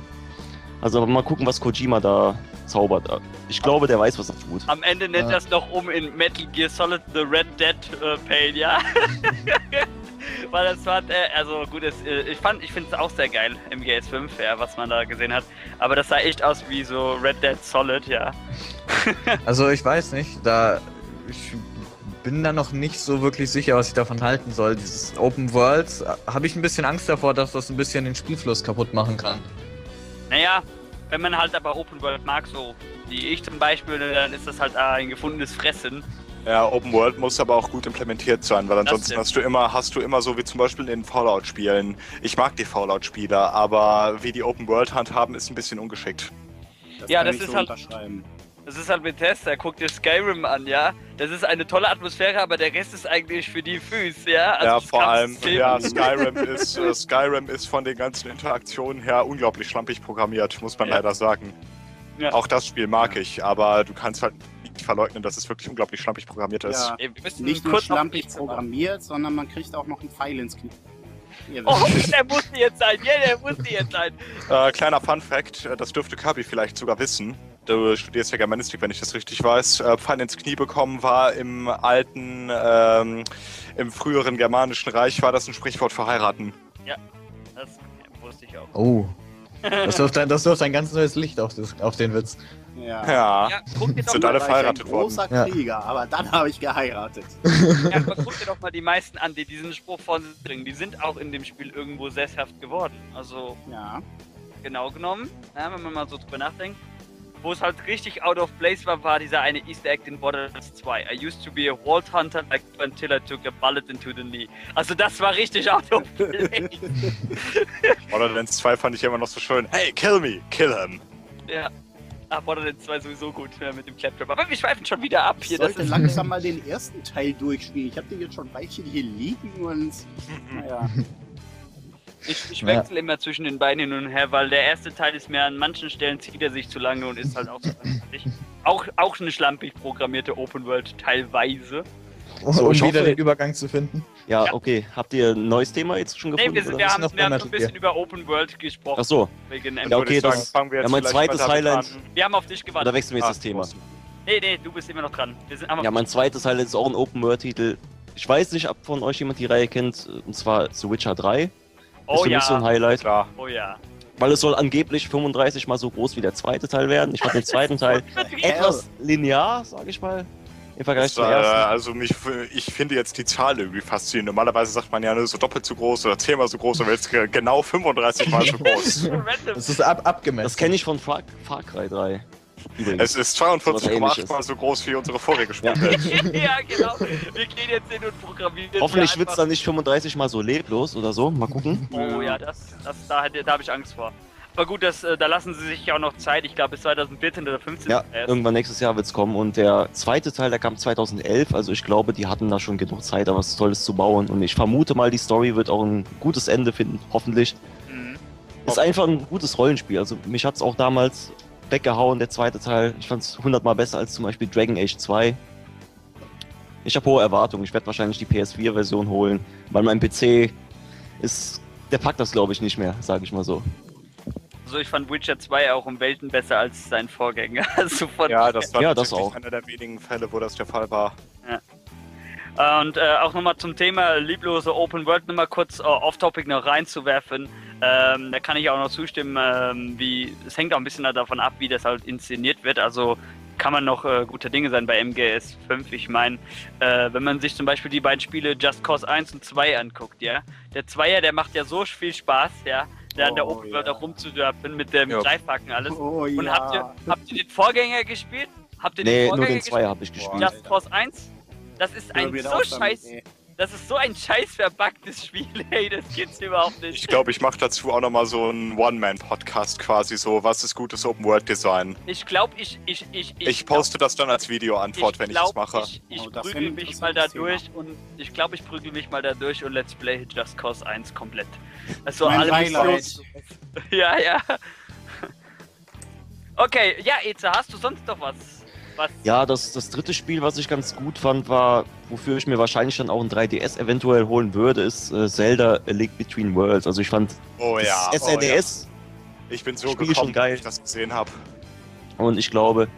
Also mal gucken, was Kojima da zaubert. Ich glaube, der weiß, was er tut. Am Ende nennt Ja. das noch um in Metal Gear Solid The Red Dead äh, Pain, ja? *laughs* Weil das war, äh, also gut, es, äh, ich fand, ich finde es auch sehr geil, MGS 5, ja, was man da gesehen hat. Aber das sah echt aus wie so Red Dead Solid, ja. *laughs* Also ich weiß nicht, da ich bin da noch nicht so wirklich sicher, was ich davon halten soll. Dieses Open World äh, habe ich ein bisschen Angst davor, dass das ein bisschen den Spielfluss kaputt machen kann. Naja, wenn man halt aber Open World mag, so wie ich zum Beispiel, dann ist das halt ein gefundenes Fressen. Ja, Open World muss aber auch gut implementiert sein, weil ansonsten hast du immer, hast du immer so wie zum Beispiel in Fallout-Spielen. Ich mag die Fallout-Spiele, aber wie die Open World handhaben, ist ein bisschen ungeschickt. Das Ja, kann das ich ist so halt-. Das ist halt Bethesda, guck dir Skyrim an, ja. Das ist eine tolle Atmosphäre, aber der Rest ist eigentlich für die Füße, ja. Also ja, vor allem, ja, Skyrim *laughs* ist, äh, Skyrim ist von den ganzen Interaktionen her unglaublich schlampig programmiert, muss man Ja. leider sagen. Ja. Auch das Spiel mag ich, aber du kannst halt nicht verleugnen, dass es wirklich unglaublich schlampig programmiert ist. Ja. Ey, wir müssen Nicht nur schlampig programmiert, sondern man kriegt auch noch einen Pfeil ins Knie. Oh, der musste jetzt sein, ja, der musste jetzt sein. Äh, kleiner Fun Fact, äh, das dürfte Kirby vielleicht sogar wissen. Du studierst ja Germanistik, wenn ich das richtig weiß. Äh, Pfeil ins Knie bekommen war im alten, ähm, im früheren germanischen Reich war das ein Sprichwort für heiraten. Das wusste ich auch. Oh. Das wirft ein, das wirft ein ganz neues Licht auf, das, auf den Witz. Ja. Ja. Ja, guck dir doch Sind mal, alle verheiratet ein großer Ja. Krieger, aber dann habe ich geheiratet. *laughs* ja, aber guck dir doch mal die meisten an, die diesen Spruch von sich bringen. Die sind auch in dem Spiel irgendwo sesshaft geworden. Also Ja. genau genommen, ja, wenn man mal so drüber nachdenkt. Wo es halt richtig out of place war, war dieser eine Easter Egg in Borderlands 2. I used to be a Vault Hunter like until I took a bullet into the knee. Also das war richtig out of place. *laughs* Borderlands 2 fand ich immer noch so schön. Hey, kill me, kill him. ja. Ah, Borderlands 2 sowieso gut ja, mit dem Claptrap. Aber wir schweifen schon wieder ab Ich hier. Das sollte ist, langsam mal den ersten Teil durchspielen. Ich habe den jetzt schon ein Weilchen hier liegen und naja. Ich, ich Ja. wechsle immer zwischen den beiden hin und her, weil der erste Teil ist mir an manchen Stellen zieht er sich zu lange und ist halt auch so. Auch, auch eine schlampig programmierte Open World teilweise. So, um wieder hoffe- den Übergang zu finden. Ja, Ja. okay. Habt ihr ein neues Thema jetzt schon Nee, gefunden? wir, sind, wir haben, Noch wir haben so ein bisschen über Open World gesprochen. Ach so, Wegen Ja, okay, sagen, das- fangen wir jetzt ja, mein zweites Highlight- an. Wir haben auf dich oder gewartet. wechseln wir jetzt Ah, das Thema? Nee, nee, du bist immer noch dran. Wir sind einfach Ja, mein zweites Highlight ist auch ein Open-World-Titel. Ich weiß nicht, ob von euch jemand die Reihe kennt, und zwar The Witcher 3. Oh ist für ja. mich so ein Highlight. Klar. Oh ja. Weil es soll angeblich 35 mal so groß wie der zweite Teil werden. Ich fand den zweiten *laughs* Teil etwas linear, sage ich mal, im Vergleich zum ersten. also mich, ich finde jetzt die Zahl irgendwie faszinierend. Normalerweise sagt man ja ne, so doppelt so groß oder zehnmal so groß, aber jetzt ge- genau 35 mal so groß. *laughs* Das ist ab abgemessen. Das kenne ich von Far, Far Cry 3. Übrigens. Es ist Sowas 42,8 Ähnliches. mal so groß wie unsere vorige Ja. Spielwelt. *laughs* ja, genau. Wir gehen jetzt hin und programmieren. Hoffentlich wird es dann nicht 35 mal so leblos oder so. Mal gucken. Oh ja, das, das, da, da habe ich Angst vor. Aber gut, das, äh, da lassen sie sich ja auch noch Zeit. Ich glaube bis 2014 oder 2015. Ja, erst. irgendwann nächstes Jahr wird es kommen. Und der zweite Teil, der kam 2011. Also ich glaube, die hatten da schon genug Zeit, da was Tolles zu bauen. Und ich vermute mal, die Story wird auch ein gutes Ende finden. Hoffentlich. Mhm. Ist einfach ein gutes Rollenspiel. Also mich hat es auch damals weggehauen, der zweite Teil. Ich fand es hundertmal besser als zum Beispiel Dragon Age 2. Ich habe hohe Erwartungen. Ich werde wahrscheinlich die PS4-Version holen, weil mein PC ist. Der packt das, glaube ich, nicht mehr, sage ich mal so. Also ich fand Witcher 2 auch um Welten besser als sein Vorgänger. *laughs* Also von Ja, das war Ja, das auch. einer der wenigen Fälle, wo das der Fall war. Und äh, auch nochmal zum Thema lieblose Open World nochmal kurz äh, off-topic noch reinzuwerfen. Ähm, da kann ich auch noch zustimmen, ähm, wie es hängt auch ein bisschen davon ab, wie das halt inszeniert wird. Also kann man noch äh, gute Dinge sein bei MGS 5. Ich meine, äh, wenn man sich zum Beispiel die beiden Spiele Just Cause 1 und 2 anguckt, ja, der Zweier, der macht ja so viel Spaß, ja, da an der Oh, Open World ja. auch rumzudörpen mit dem Ja. Greifhaken alles. Oh Und ja. habt, ihr, habt ihr den Vorgänger gespielt? Habt ihr Nee, den nur Vorgänger den Zweier habe ich Boah. gespielt. Just Cause 1? Das ist ein so scheiß ey. Das ist so ein scheiß verbuggtes Spiel, *laughs* ey, das gibt's überhaupt Ich nicht. glaube, ich mache dazu auch nochmal so einen One-Man-Podcast quasi so, was ist gutes Open-World-Design. Ich glaube, ich, ich, ich, Ich poste das dann als Videoantwort, wenn ich das glaub, mache. Ich, ich Oh, das prügel mich mal da durch und ich glaube, ich prügel mich mal da durch und Let's Play Just Cause 1 komplett. Also Mein alle Highlight. *laughs* Ja, ja. Okay, ja, Eze, hast du sonst noch was? Was? Ja, das, das dritte Spiel, was ich ganz gut fand, war, wofür ich mir wahrscheinlich dann auch ein 3DS eventuell holen würde, ist äh, Zelda A Link Between Worlds. Also ich fand Oh ja. das oh ja. SNES Ich bin so Spiel gekommen, schon geil. ich das gesehen habe. und ich glaube,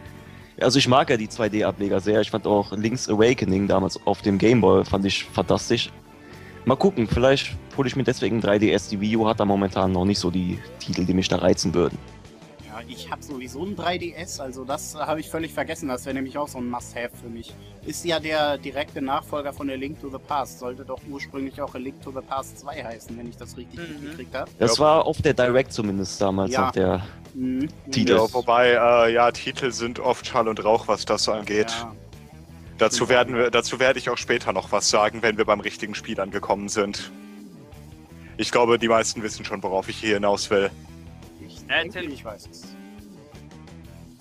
also ich mag ja die 2D-Ableger sehr. Ich fand auch Link's Awakening damals auf dem Game Boy, fand ich fantastisch. Mal gucken, vielleicht hole ich mir deswegen ein 3DS. Die Wii U hat da momentan noch nicht so die Titel, die mich da reizen würden. Ja, ich habe sowieso ein 3DS, also das habe ich völlig vergessen. Das wäre nämlich auch so ein Must-Have für mich. Ist ja der direkte Nachfolger von A Link to the Past. Sollte doch ursprünglich auch A Link to the Past 2 heißen, wenn ich das richtig Mhm. mitgekriegt habe. Das war auf der Direct zumindest damals Ja. noch der. Mhm. Titel. Ja, wobei, äh, ja, Titel sind oft Schall und Rauch, was das so angeht. Ja. Dazu, werden wir, dazu werde ich auch später noch was sagen, wenn wir beim richtigen Spiel angekommen sind. Ich glaube, die meisten wissen schon, worauf ich hier hinaus will. Denke, erzähl. ich weiß es.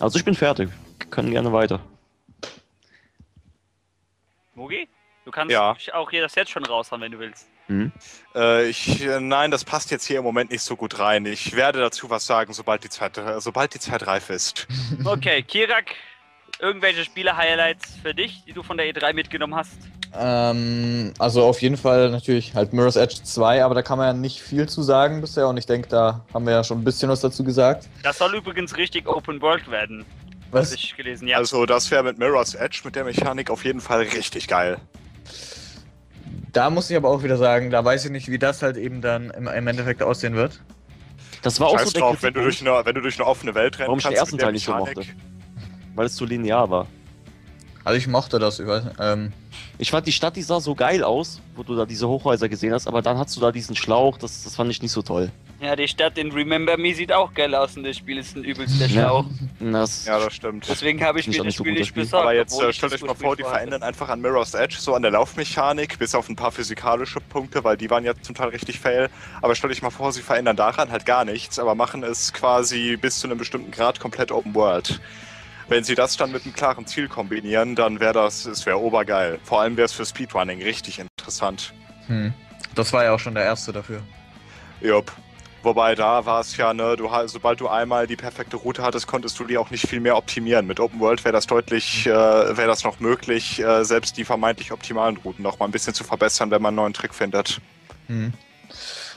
Also ich bin fertig. Können gerne weiter. Mogi? Du kannst Ja. auch hier das jetzt schon raushauen, wenn du willst. Mhm. Äh, ich, äh, nein, das passt jetzt hier im Moment nicht so gut rein. Ich werde dazu was sagen, sobald die Zeit, äh, sobald die Zeit reif ist. Okay, Kirak, irgendwelche Spiele-Highlights für dich, die du von der E3 mitgenommen hast? Ähm, also auf jeden Fall natürlich halt Mirror's Edge 2, aber da kann man ja nicht viel zu sagen bisher und ich denke, da haben wir ja schon ein bisschen was dazu gesagt. Das soll übrigens richtig Open World werden, was Was? ich gelesen ja. Also, das wäre mit Mirror's Edge mit der Mechanik auf jeden Fall richtig geil. Da muss ich aber auch wieder sagen, da weiß ich nicht, wie das halt eben dann im, im Endeffekt aussehen wird. Das war auch Scheiß so drauf, wenn du, Kritikpunkt, durch eine, wenn du durch eine offene Welt rennen Warum ich den ersten Teil nicht so mochte. weil es zu linear war. Also ich mochte das über. Ähm, Ich fand die Stadt, die sah so geil aus, wo du da diese Hochhäuser gesehen hast, aber dann hast du da diesen Schlauch, das, das fand ich nicht so toll. Ja, die Stadt in Remember Me sieht auch geil aus und das Spiel ist ein übelster Ja. Schlauch. *laughs* Das, Ja, das stimmt. Deswegen habe ich Nicht mir das Spiel gut, nicht besorgt. Aber jetzt äh, stellt euch mal vor, die verändern einfach an Mirror's Edge so an der Laufmechanik, bis auf ein paar physikalische Punkte, weil die waren ja zum Teil richtig fail. Aber stellt euch mal vor, sie verändern daran halt gar nichts, aber machen es quasi bis zu einem bestimmten Grad komplett Open World. Wenn sie das dann mit einem klaren Ziel kombinieren, dann wäre das, es wäre obergeil. Vor allem wäre es für Speedrunning richtig interessant. hm. Das war ja auch schon der erste dafür. Jupp. Wobei da war es ja, ne, du, sobald du einmal die perfekte Route hattest, konntest du die auch nicht viel mehr optimieren. Mit Open World wäre das deutlich, äh, wäre das noch möglich, äh, selbst die vermeintlich optimalen Routen noch mal ein bisschen zu verbessern, wenn man einen neuen Trick findet. Hm.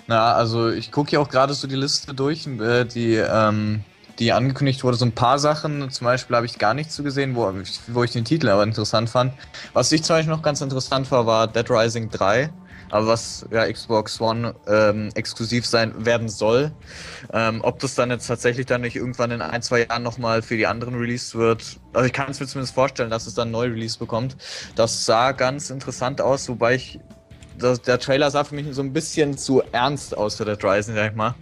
Na, also ich gucke ja auch gerade so die Liste durch, äh, die, ähm, die angekündigt wurde. So ein paar Sachen, zum Beispiel habe ich gar nichts zu gesehen, wo, ich- wo ich den Titel aber interessant fand. Was ich zum Beispiel noch ganz interessant war, war Dead Rising 3. aber was ja Xbox One ähm, exklusiv sein werden soll. Ähm, ob das dann jetzt tatsächlich dann nicht irgendwann in ein, zwei Jahren nochmal für die anderen released wird. Also ich kann es mir zumindest vorstellen, dass es dann neu Release bekommt. Das sah ganz interessant aus, wobei ich das, der Trailer sah für mich so ein bisschen zu ernst aus für Dead Rising, sag ich mal.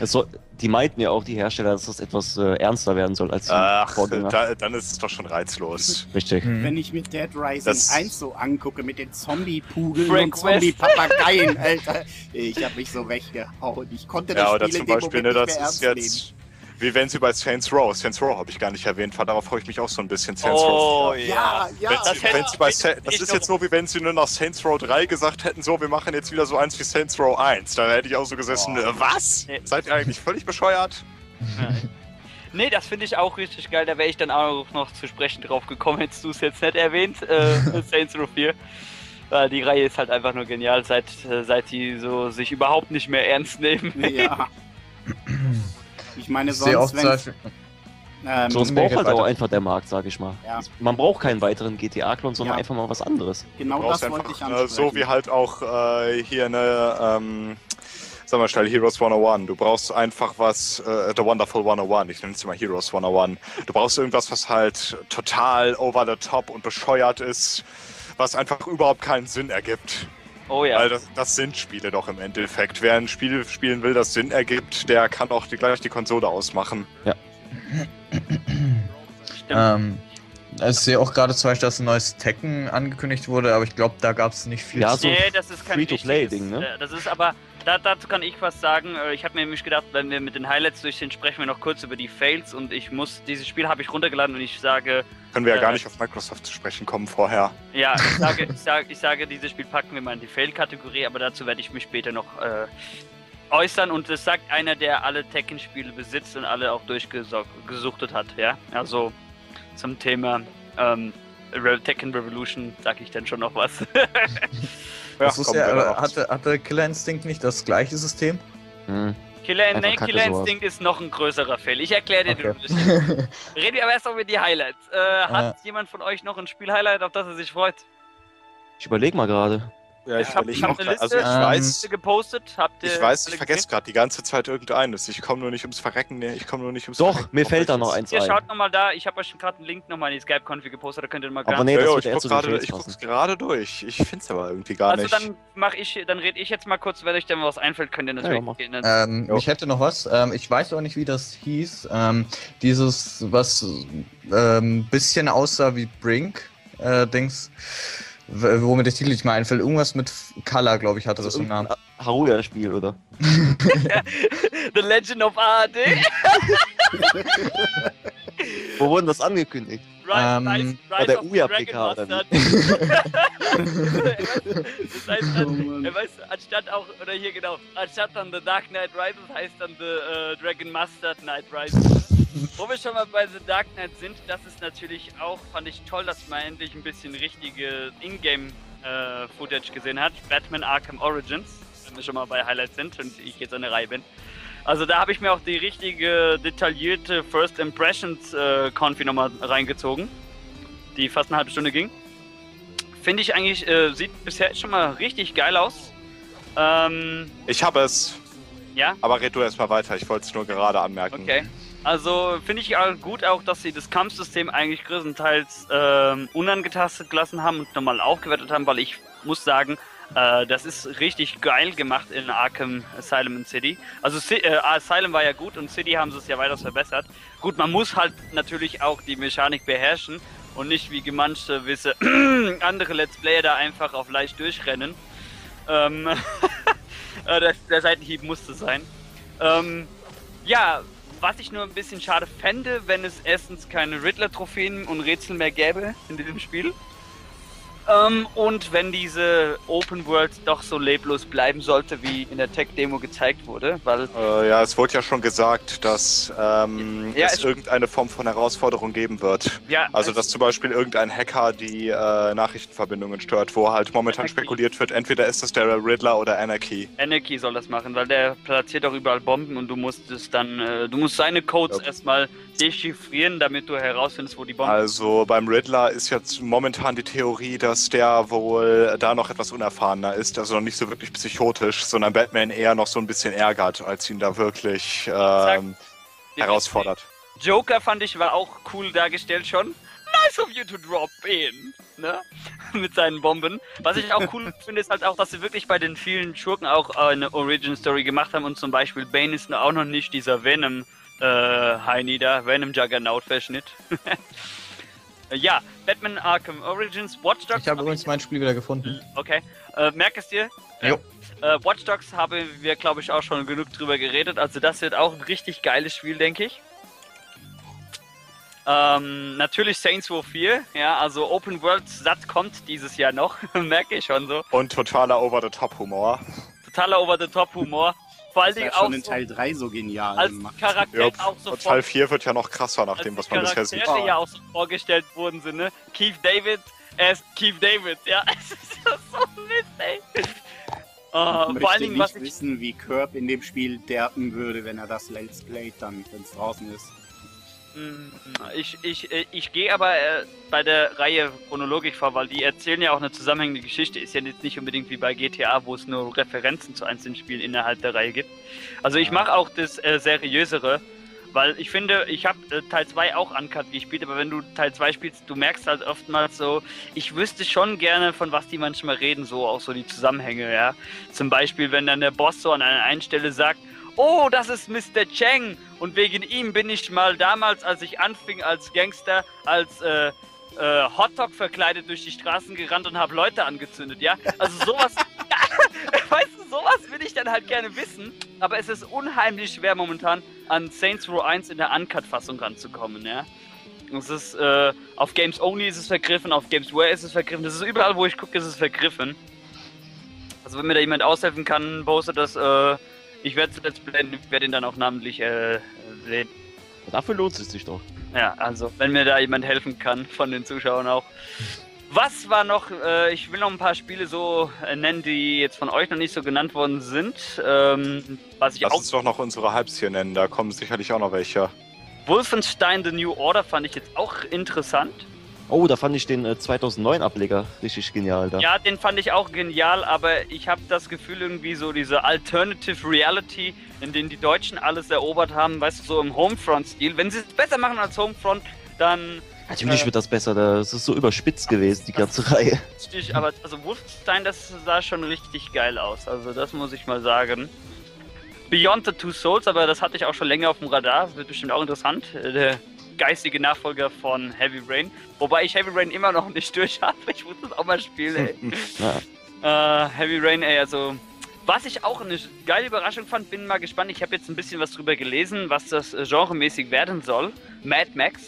Soll, die meinten ja auch, die Hersteller, dass das etwas äh, ernster werden soll als die Ach, da, dann ist es doch schon reizlos. Richtig. Hm. Wenn ich mir Dead Rising Das- 1 so angucke mit den Zombie-Pugeln und Zombie-Papageien, Alter. Ich hab mich so weggehauen. Ich konnte das Ja, oder Spiel zum in dem Beispiel, ne, Moment das nicht mehr ist ernst jetzt, wie wenn sie bei Saints Row, Saints Row habe ich gar nicht erwähnt, darauf freue ich mich auch so ein bisschen. Saints Row. Oh nehmen. ja. Ja, ja. Wenn Das sie, wenn sie bei Sa das ist jetzt so, wie wenn sie nur nach Saints Row 3 gesagt hätten, so, wir machen jetzt wieder so eins wie Saints Row 1. Dann hätte ich auch so gesessen, Oh. äh, was? Nee. Seid ihr eigentlich völlig bescheuert? Nee, das finde ich auch richtig geil. Da wäre ich dann auch noch zu sprechen drauf gekommen, hättest du es jetzt nicht erwähnt, äh, *laughs* Saints Row 4. Weil die Reihe ist halt einfach nur genial, seit, äh, seit die so sich überhaupt nicht mehr ernst nehmen. Ja. *laughs* Ich meine, sonst, wenn ähm, So, es Nee, braucht halt auch einfach der Markt, sag ich mal. Ja. Man braucht keinen weiteren GTA-Klon, sondern Ja. einfach mal was anderes. genau das wollte einfach, ich äh, ansprechen. so wie halt auch äh, hier eine, ähm, sag mal schnell, Heroes 101. Du brauchst einfach was, äh, The Wonderful 101, ich nenne es immer Heroes 101. Du brauchst irgendwas, was halt total over the top und bescheuert ist, was einfach überhaupt keinen Sinn ergibt. Oh ja. Weil das, das sind Spiele doch im Endeffekt. Wer ein Spiel spielen will, das Sinn ergibt, der kann auch die, gleich die Konsole ausmachen. Stimmt. ähm, ich sehe auch gerade zum Beispiel, dass ein neues Tekken angekündigt wurde, aber ich glaube, da gab es nicht viel Ja, zu so nee, das ist kein Free-to-Play-Ding, ne? äh, Das ist aber, da, dazu kann ich was sagen. Äh, Ich habe mir nämlich gedacht, wenn wir mit den Highlights durch sind, sprechen wir noch kurz über die Fails und ich muss, dieses Spiel habe ich runtergeladen und ich sage, Können wir ja Äh, gar nicht auf Microsoft zu sprechen kommen vorher. ja, ich *laughs* sage, ich sage, ich sage dieses Spiel packen wir mal in die Fail-Kategorie, aber dazu werde ich mich später noch äh, äußern und das sagt einer, der alle Tekken-Spiele besitzt und alle auch durchgesuchtet hat, ja. Also zum Thema ähm, Tekken Revolution sage ich dann schon noch was. *laughs* Das ist ja, wir aber noch. hatte, hatte Killer Instinct nicht das gleiche System? Hm. Killer, Kacke Killer. Instinct ist noch ein größerer Fail. Ich erkläre dir Okay. den. *laughs* Reden wir aber erst über die Highlights. Äh, hat jemand von euch noch ein Spiel-Highlight, auf das er sich freut? Ich überlege mal gerade. Ja, Ich hab- überleg ich hab auch eine grad- Also Liste. ich Ähm, weiß, Habt ihr gepostet? Habt ihr ich weiß, ich vergesse gerade die ganze Zeit irgendeines. Ich komme nur nicht ums Verrecken. Nee, ich komme nur nicht ums Doch, Verrecken. mir fällt da noch eins Ihr ein. schaut nochmal da, ich habe euch gerade einen Link nochmal in die Skype-Konfi gepostet, da könnt ihr mal Aber nee, Ja, das ja, wird ich eher guck zu den gerade, ich guck's gerade durch. Ich find's aber irgendwie gar Also nicht. dann mach ich, dann rede ich jetzt mal kurz, wenn euch dann was einfällt, könnt ihr natürlich Ja, gehen. Dann- Ähm, Jo. ich hätte noch was. Ähm, ich weiß auch nicht, wie das hieß. Ähm, dieses, was ähm, bisschen aussah wie Brink, äh, Dings, womit der Titel nicht mehr einfällt. Irgendwas mit Color, glaube ich, hatte das im Namen. Haruya-Spiel, oder? *laughs* The Legend of AD. *laughs* Wo wurden das angekündigt? Ähm, Rise, bei Rise der Dragon PK das heißt Oh dann, er weiß, anstatt auch, oder hier genau, anstatt dann The Dark Knight Rises heißt dann The äh, Dragon Mastered Knight Rises. Wo wir schon mal bei The Dark Knight sind, das ist natürlich auch, fand ich toll, dass man endlich ein bisschen richtige Ingame-Footage gesehen hat. Batman Arkham Origins, wenn wir schon mal bei Highlights sind und ich jetzt an der Reihe bin. Also da habe ich mir auch die richtige detaillierte First Impressions äh, nochmal reingezogen, die fast eine halbe Stunde ging. Finde ich eigentlich, äh, sieht bisher schon mal richtig geil aus. Ähm, Ich habe es. ja, Aber red du erstmal weiter. Ich wollte es nur gerade anmerken. okay. Also finde ich auch gut auch, dass sie das Kampfsystem eigentlich größtenteils ähm, unangetastet gelassen haben und nochmal aufgewertet haben, weil ich muss sagen, äh, das ist richtig geil gemacht in Arkham Asylum in City. Also äh, Asylum war ja gut und City haben sie es ja weiter verbessert. Gut, man muss halt natürlich auch die Mechanik beherrschen und nicht wie manche wisse *clears throat* andere Let's Player da einfach auf leicht durchrennen. Ähm, *laughs* äh, der, der Seitenhieb musste sein. Ähm, ja, was ich nur ein bisschen schade fände, wenn es erstens keine Riddler-Trophäen und Rätsel mehr gäbe in diesem Spiel. Ähm, und wenn diese Open World doch so leblos bleiben sollte, wie in der Tech-Demo gezeigt wurde, weil Äh, ja, es wurde ja schon gesagt, dass ähm, Ja, es es- irgendeine Form von Herausforderung geben wird. ja, Also, dass zum Beispiel irgendein Hacker die äh, Nachrichtenverbindungen stört, wo halt momentan Anarchy. spekuliert wird, entweder ist das der Riddler oder Anarchy. Anarchy soll das machen, weil der platziert auch überall Bomben und du musst es dann, äh, du musst seine Codes Ja. erstmal dechiffrieren, damit du herausfindest, wo die Bomben Also beim Riddler ist jetzt momentan die Theorie, dass dass der wohl da noch etwas unerfahrener ist, also noch nicht so wirklich psychotisch, sondern Batman eher noch so ein bisschen ärgert, als ihn da wirklich ähm, herausfordert. Joker fand ich war auch cool dargestellt schon. Nice of you to drop in, ne? *laughs* Mit seinen Bomben. Was ich auch cool *laughs* finde, ist halt auch, dass sie wirklich bei den vielen Schurken auch äh, eine Origin Story gemacht haben und zum Beispiel Bane ist auch noch nicht dieser Venom äh, Heini da, Venom Juggernaut Verschnitt. *laughs* ja, Batman Arkham Origins, Watch Dogs. Ich habe übrigens mein Spiel wieder gefunden. Okay, äh, merk es dir. Jo. Äh, Watch Dogs haben wir, glaube ich, auch schon genug drüber geredet. Also das wird auch ein richtig geiles Spiel, denke ich. Ähm, natürlich Saints Row 4, ja, also Open World satt kommt dieses Jahr noch, *laughs* merke ich schon so. Und totaler Over-the-Top-Humor. Totaler Over-the-Top-Humor. Vor allen Das Dingen war schon auch in so, Teil 3 so genial als gemacht. Charakter Ja, auch und sofort Teil 4 wird ja noch krasser nach dem, was man bisher Charaktere sieht. ja auch so vorgestellt worden sind, ne? Keith David as Keith David, ja. *laughs* Es ist so Mist, ey. Äh, Ich vor möchte allen Dingen, nicht was ich wissen, wie Curb in dem Spiel derpen würde, wenn er das Let's Playt dann, wenn es draußen ist. Mm, Ich, ich, äh, ich gehe aber äh, bei der Reihe chronologisch vor, weil die erzählen ja auch eine zusammenhängende Geschichte. Ist ja jetzt nicht unbedingt wie bei GTA, wo es nur Referenzen zu einzelnen Spielen innerhalb der Reihe gibt. Also ich mache auch das äh, seriösere, weil ich finde, ich habe äh, Teil 2 auch uncut gespielt, aber wenn du Teil 2 spielst, du merkst halt oftmals so, ich wüsste schon gerne, von was die manchmal reden, so auch so die Zusammenhänge, ja. Zum Beispiel, wenn dann der Boss so an einer einen Stelle sagt, oh, das ist Mr. Cheng und wegen ihm bin ich mal damals, als ich anfing als Gangster, als äh, äh, Hotdog verkleidet durch die Straßen gerannt und habe Leute angezündet, ja? Also sowas, *laughs* weißt du, sowas will ich dann halt gerne wissen, aber es ist unheimlich schwer momentan an Saints Row 1 in der Uncut-Fassung ranzukommen, ja? Es ist, äh, auf Games Only ist es vergriffen, auf Games Where ist es vergriffen, das ist überall, wo ich gucke, ist es vergriffen. Also wenn mir da jemand aushelfen kann, postet das, äh, ich werde es jetzt blenden, ich werde ihn dann auch namentlich äh, sehen. Dafür lohnt es sich doch. Ja, also wenn mir da jemand helfen kann, von den Zuschauern auch. Was war noch, äh, ich will noch ein paar Spiele so äh, nennen, die jetzt von euch noch nicht so genannt worden sind. Ähm, was ich Lass auch, uns doch noch unsere Hypes hier nennen, da kommen sicherlich auch noch welche. Wolfenstein The New Order fand ich jetzt auch interessant. Oh, da fand ich den äh, 2009-Ableger richtig genial da. Ja, den fand ich auch genial, aber ich habe das Gefühl irgendwie so diese Alternative Reality, in denen die Deutschen alles erobert haben, weißt du, so im Homefront-Stil. Wenn sie es besser machen als Homefront, dann Natürlich Äh, wird das besser, das ist so überspitzt gewesen, die ganze Reihe. *laughs* richtig, aber also Wolfenstein, das sah schon richtig geil aus. Also das muss ich mal sagen. Beyond the Two Souls, aber das hatte ich auch schon länger auf dem Radar, wird bestimmt auch interessant. Äh, Der geistige Nachfolger von Heavy Rain. Wobei ich Heavy Rain immer noch nicht *laughs* durch habe. Ich muss das auch mal spielen, ey. *laughs* Ja. Äh, Heavy Rain, ey, also. Was ich auch eine geile Überraschung fand, bin mal gespannt. Ich habe jetzt ein bisschen was drüber gelesen, was das äh, genremäßig werden soll. Mad Max.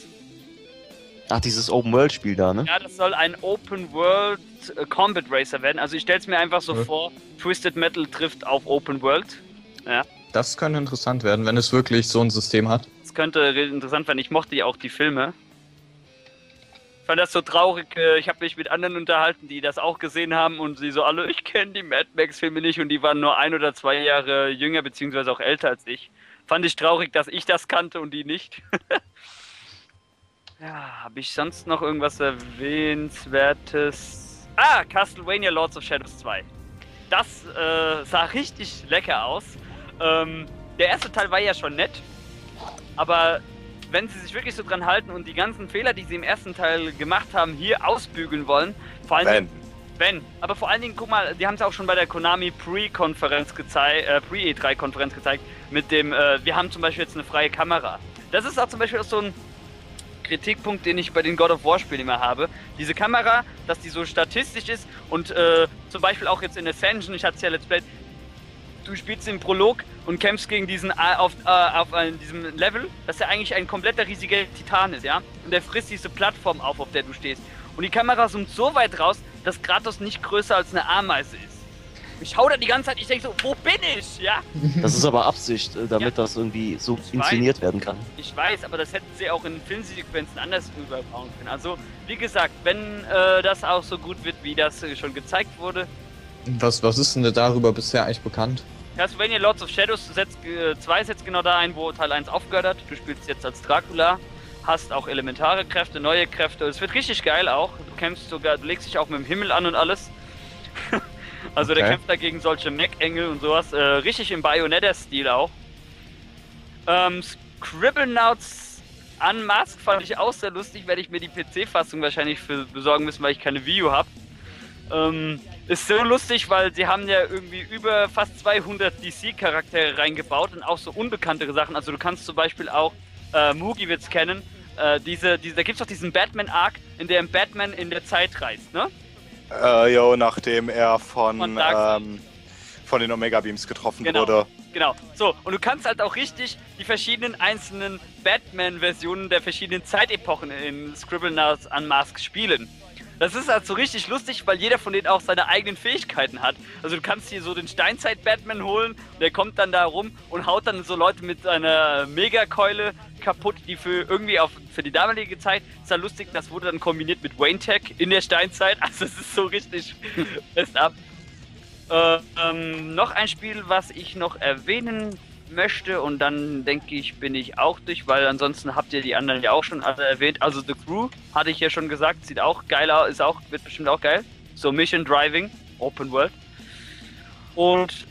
Ach, dieses Open-World-Spiel da, ne? Ja, das soll ein Open World äh, Combat Racer werden. Also ich stelle es mir einfach so Ja. vor, Twisted Metal trifft auf Open World. Das könnte interessant werden, wenn es wirklich so ein System hat. Könnte re- interessant werden. Ich mochte ja auch die Filme. Ich fand das so traurig. äh, Ich habe mich mit anderen unterhalten, die das auch gesehen haben und sie so alle, ich kenne die Mad Max-Filme nicht und die waren nur ein oder zwei Jahre jünger beziehungsweise auch älter als ich. Fand ich traurig, dass ich das kannte und die nicht. *laughs* ja, habe ich sonst noch irgendwas erwähnenswertes? Ah, Castlevania Lords of Shadows 2. Das äh, sah richtig lecker aus. Ähm, der erste Teil war ja schon nett, aber wenn sie sich wirklich so dran halten und die ganzen Fehler, die sie im ersten Teil gemacht haben, hier ausbügeln wollen, vor allen Dingen, Wenn. wenn, aber vor allen Dingen, guck mal, die haben es auch schon bei der Konami Pre-Konferenz gezeigt, äh, Pre-E3-Konferenz gezeigt, mit dem, äh, wir haben zum Beispiel jetzt eine freie Kamera. Das ist auch zum Beispiel auch so ein Kritikpunkt, den ich bei den God of War Spielen immer habe. Diese Kamera, dass die so statistisch ist und äh, zum Beispiel auch jetzt in Ascension, ich hatte es ja Let's Play, du spielst im Prolog und kämpfst gegen diesen äh, auf, äh, auf äh, diesem Level, dass er eigentlich ein kompletter riesiger Titan ist, ja? Und der frisst diese Plattform auf, auf der du stehst. Und die Kamera zoomt so weit raus, dass Kratos nicht größer als eine Ameise ist. Ich hau da die ganze Zeit, ich denke so, wo bin ich? Ja? Das ist aber Absicht, äh, damit Ja. das irgendwie so Ich inszeniert werden kann. Ich weiß, aber das hätten sie auch in Filmsequenzen anders rüberbauen können. Also, wie gesagt, wenn äh, das auch so gut wird, wie das schon gezeigt wurde, Was, was ist denn darüber bisher eigentlich bekannt? Castlevania Lords of Shadows setzt, äh, 2 setzt genau da ein, wo Teil 1 aufgehört hat. Du spielst jetzt als Dracula. hast auch elementare Kräfte, neue Kräfte. Es wird richtig geil auch. Du kämpfst sogar, du legst dich auch mit dem Himmel an und alles. *laughs* also der Okay. kämpft dagegen solche Mech-Engel und sowas. Äh, richtig im Bayonetta-Stil auch. Ähm, Scribblenauts Unmasked fand ich auch sehr lustig, werde ich mir die PC-Fassung wahrscheinlich für besorgen müssen, weil ich keine U habe. Ähm, ist so lustig, weil sie haben ja irgendwie über fast 200 DC-Charaktere reingebaut und auch so unbekanntere Sachen. Also du kannst zum Beispiel auch, äh, Mugi wird's kennen, äh, diese, diese, da gibt's doch diesen Batman-Arc, in dem Batman in der Zeit reist, ne? Äh, jo, nachdem er von, Von ähm, von den Omega Beams getroffen Genau. wurde. Genau. So, und du kannst halt auch richtig die verschiedenen einzelnen Batman-Versionen der verschiedenen Zeitepochen in Scribblenauts Unmasked spielen. Das ist halt so richtig lustig, weil jeder von denen auch seine eigenen Fähigkeiten hat. Also du kannst hier so den Steinzeit-Batman holen, der kommt dann da rum und haut dann so Leute mit einer Megakeule kaputt, die für irgendwie auf für die damalige Zeit ist ja lustig, das wurde dann kombiniert mit Wayne Tech in der Steinzeit. *laughs* Also es ist so richtig *laughs* best up. Äh, ähm, noch ein Spiel, was ich noch erwähnen möchte und dann denke ich, bin ich auch durch, weil ansonsten habt ihr die anderen ja auch schon alle erwähnt. Also The Crew hatte ich ja schon gesagt, sieht auch geil aus, ist auch, wird bestimmt auch geil. So Mission Driving, Open World. Und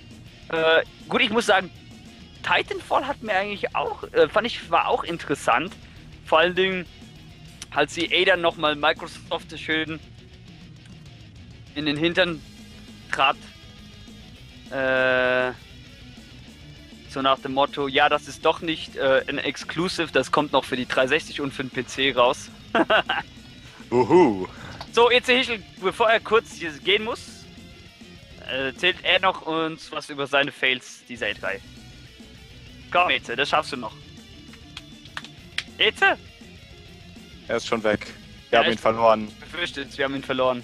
äh, gut, ich muss sagen, Titanfall hat mir eigentlich auch, äh, fand ich, war auch interessant. Vor allen Dingen, als die A dann nochmal Microsoft schön in den Hintern trat. Äh, so nach dem Motto, ja, das ist doch nicht äh, ein Exclusive, das kommt noch für die 360 und für den PC raus. *laughs* Uhu. So, EC Hichel, bevor er kurz hier gehen muss, äh, erzählt er noch uns was über seine Fails dieser E3. Komm, Eze, das schaffst du noch. Eze? Er ist schon weg. Wir Ja, haben ihn ich- verloren. Befürchtet, wir haben ihn verloren.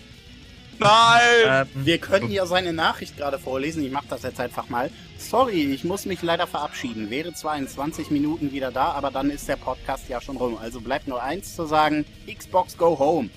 Nein! Ähm, Wir könnten ja seine Nachricht gerade vorlesen. Ich mache das jetzt einfach mal. Sorry, ich muss mich leider verabschieden. Wäre zwar in 20 Minuten wieder da, aber dann ist der Podcast ja schon rum. Also bleibt nur eins zu sagen: Xbox Go Home.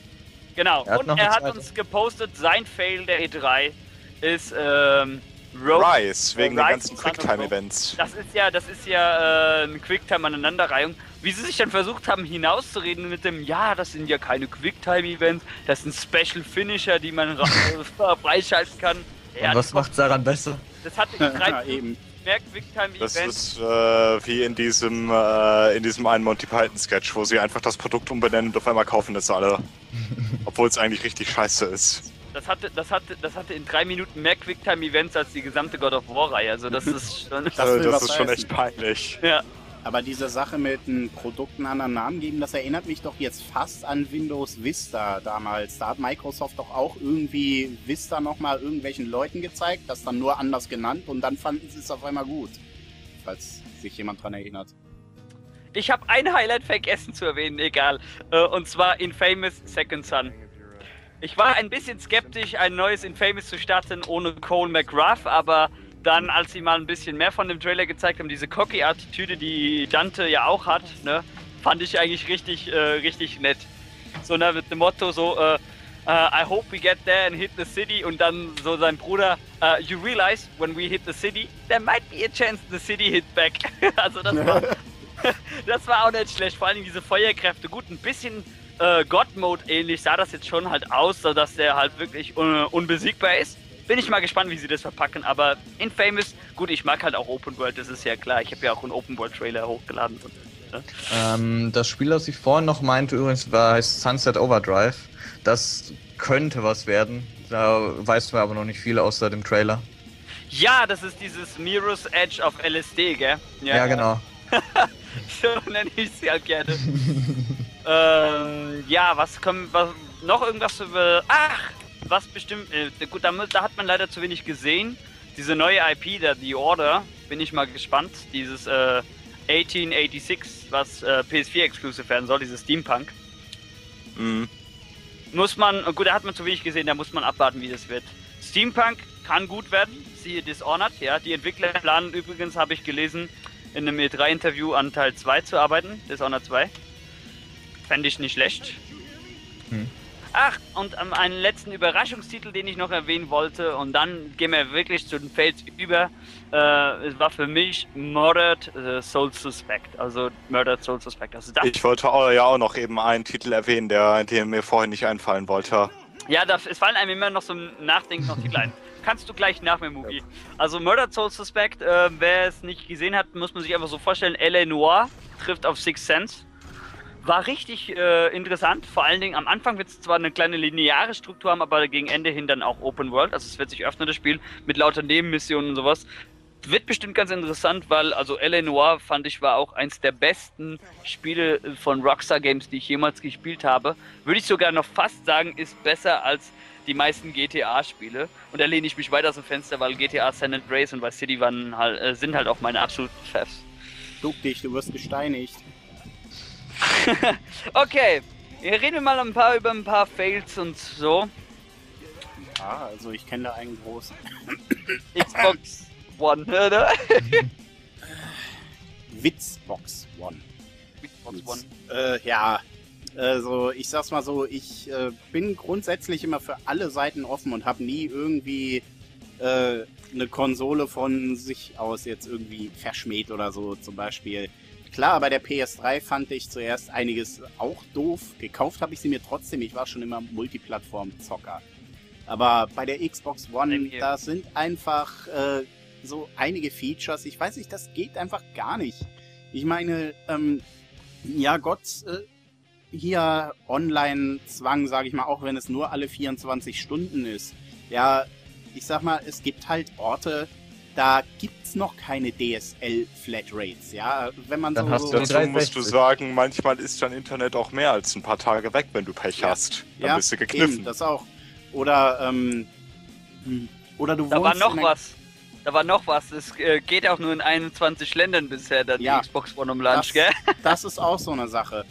Genau, Er und er hat uns gepostet, sein Fail der E3 ist ähm, Rogue. Rise, wegen den Rise ganzen Sun und Quicktime-Events. Das ist ja, das ist ja äh, eine Quicktime-Aneinanderreihung. Wie sie sich dann versucht haben, hinauszureden mit dem, ja, das sind ja keine Quicktime-Events, das sind Special Finisher, die man *laughs* äh, freischalten kann. Ja, und was macht's daran besser? das hatte *laughs* Ja, drei eben. mehr Das Quicktime-Events. ist äh, wie in diesem, äh, in diesem einen Monty Python-Sketch, wo sie einfach das Produkt umbenennen und auf einmal kaufen es alle. *laughs* Obwohl es eigentlich richtig scheiße ist. Das hatte, das hatte, das hatte in drei Minuten mehr Quicktime-Events als die gesamte God of War-Reihe. Also das ist schon. Das das ist schon echt peinlich. ja. Aber diese Sache mit den Produkten anderen Namen geben, das erinnert mich doch jetzt fast an Windows Vista damals. Da hat Microsoft doch auch irgendwie Vista nochmal irgendwelchen Leuten gezeigt, das dann nur anders genannt und dann fanden sie es auf einmal gut. Falls sich jemand dran erinnert. Ich habe ein Highlight vergessen zu erwähnen, egal. Äh, Und zwar Infamous Second Son. Ich war ein bisschen skeptisch, ein neues Infamous zu starten ohne Cole McGrath, aber dann, als sie mal ein bisschen mehr von dem Trailer gezeigt haben, diese Cocky-Attitüde, die Dante ja auch hat, ne, fand ich eigentlich richtig, äh, richtig nett. So ne, mit dem Motto so, äh, äh, I hope we get there and hit the city und dann so sein Bruder, äh, you realize when we hit the city, there might be a chance the city hit back. *laughs* also das war, *laughs* das war auch nicht schlecht, vor allem diese Feuerkräfte. Gut, ein bisschen äh, God-Mode ähnlich sah das jetzt schon halt aus, so dass der halt wirklich un unbesiegbar ist. Bin ich mal gespannt, wie sie das verpacken, aber Infamous, gut, ich mag halt auch Open World, das ist ja klar. Ich habe ja auch einen Open World Trailer hochgeladen. Und, ne? Ähm, das Spiel, das ich vorhin noch meinte, übrigens, war heißt Sunset Overdrive. Das könnte was werden. Da weißt du aber noch nicht viel außer dem Trailer. Ja, das ist dieses Mirror's Edge auf LSD, gell? Ja, genau. *laughs* so nenne ich sie halt gerne. *laughs* ähm, ja, was kommt, was, noch irgendwas über, ach, was bestimmt, äh, gut, da, da hat man leider zu wenig gesehen. Diese neue IP, der The Order, bin ich mal gespannt. Dieses äh, 1886, was äh, PS4 exclusive werden soll, dieses Steampunk. Mhm. Muss man, gut, da hat man zu wenig gesehen, da muss man abwarten, wie das wird. Steampunk kann gut werden, siehe Dishonored, ja. Die Entwickler planen übrigens, habe ich gelesen, in einem E3-Interview an Teil 2 zu arbeiten, Dishonored 2. Fände ich nicht schlecht. Hm. Ach, und ähm, einen letzten Überraschungstitel, den ich noch erwähnen wollte, und dann gehen wir wirklich zu den Fails über. Äh, es war für mich Murdered äh, Soul Suspect. Also Murdered Soul Suspect. Also Ich wollte auch, ja auch noch eben einen Titel erwähnen, der, der mir vorhin nicht einfallen wollte. ja, da, es fallen einem immer noch so im Nachdenken noch Titel ein. Kannst du gleich nach mir, Mugi. Also Murdered Soul Suspect, äh, wer es nicht gesehen hat, muss man sich einfach so vorstellen, L.A. Noir trifft auf Six Sense. War richtig äh, interessant. Vor allen Dingen am Anfang wird es zwar eine kleine lineare Struktur haben, aber gegen Ende hin dann auch Open World. Also es wird sich öffnen, das Spiel, mit lauter Nebenmissionen und sowas. Wird bestimmt ganz interessant, weil also L.A. Noir fand ich war auch eins der besten Spiele von Rockstar Games, die ich jemals gespielt habe. Würde ich sogar noch fast sagen, ist besser als die meisten GTA-Spiele. Und da lehne ich mich weit aus dem Fenster, weil GTA San Andreas und Vice City waren halt, äh, sind halt auch meine absoluten Chefs. Duck dich, du wirst gesteinigt. *laughs* Okay, wir reden mal ein paar über ein paar Fails und so. Ah, also ich kenne da einen großen. *laughs* Xbox One, oder? *laughs* Witzbox One. Xbox One. Äh, ja, also ich sag's mal so, ich äh, bin grundsätzlich immer für alle Seiten offen und habe nie irgendwie äh, eine Konsole von sich aus jetzt irgendwie verschmäht oder so zum Beispiel. Klar, bei der PS3 fand ich zuerst einiges auch doof. Gekauft habe ich sie mir trotzdem. Ich war schon immer Multiplattform-Zocker. Aber bei der Xbox One, da sind einfach äh, so einige Features. Ich weiß nicht, das geht einfach gar nicht. Ich meine, ähm, ja Gott, äh, hier Online-Zwang, sage ich mal, auch wenn es nur alle 24 Stunden ist. Ja, ich sag mal, es gibt halt Orte, da gibt's noch keine DSL-Flatrates. Ja, wenn man Dann so, hast so Dazu 360. musst du sagen, manchmal ist dein Internet auch mehr als ein paar Tage weg, wenn du Pech Ja. hast. Dann ja, bist du eben, gekniffen. das auch. Oder ähm, hm, oder du Da war noch was. Da war noch was. Es äh, geht auch nur in 21 Ländern bisher, dann Ja. die Xbox One um Lunch, Das- gell? *laughs* Das ist auch so eine Sache.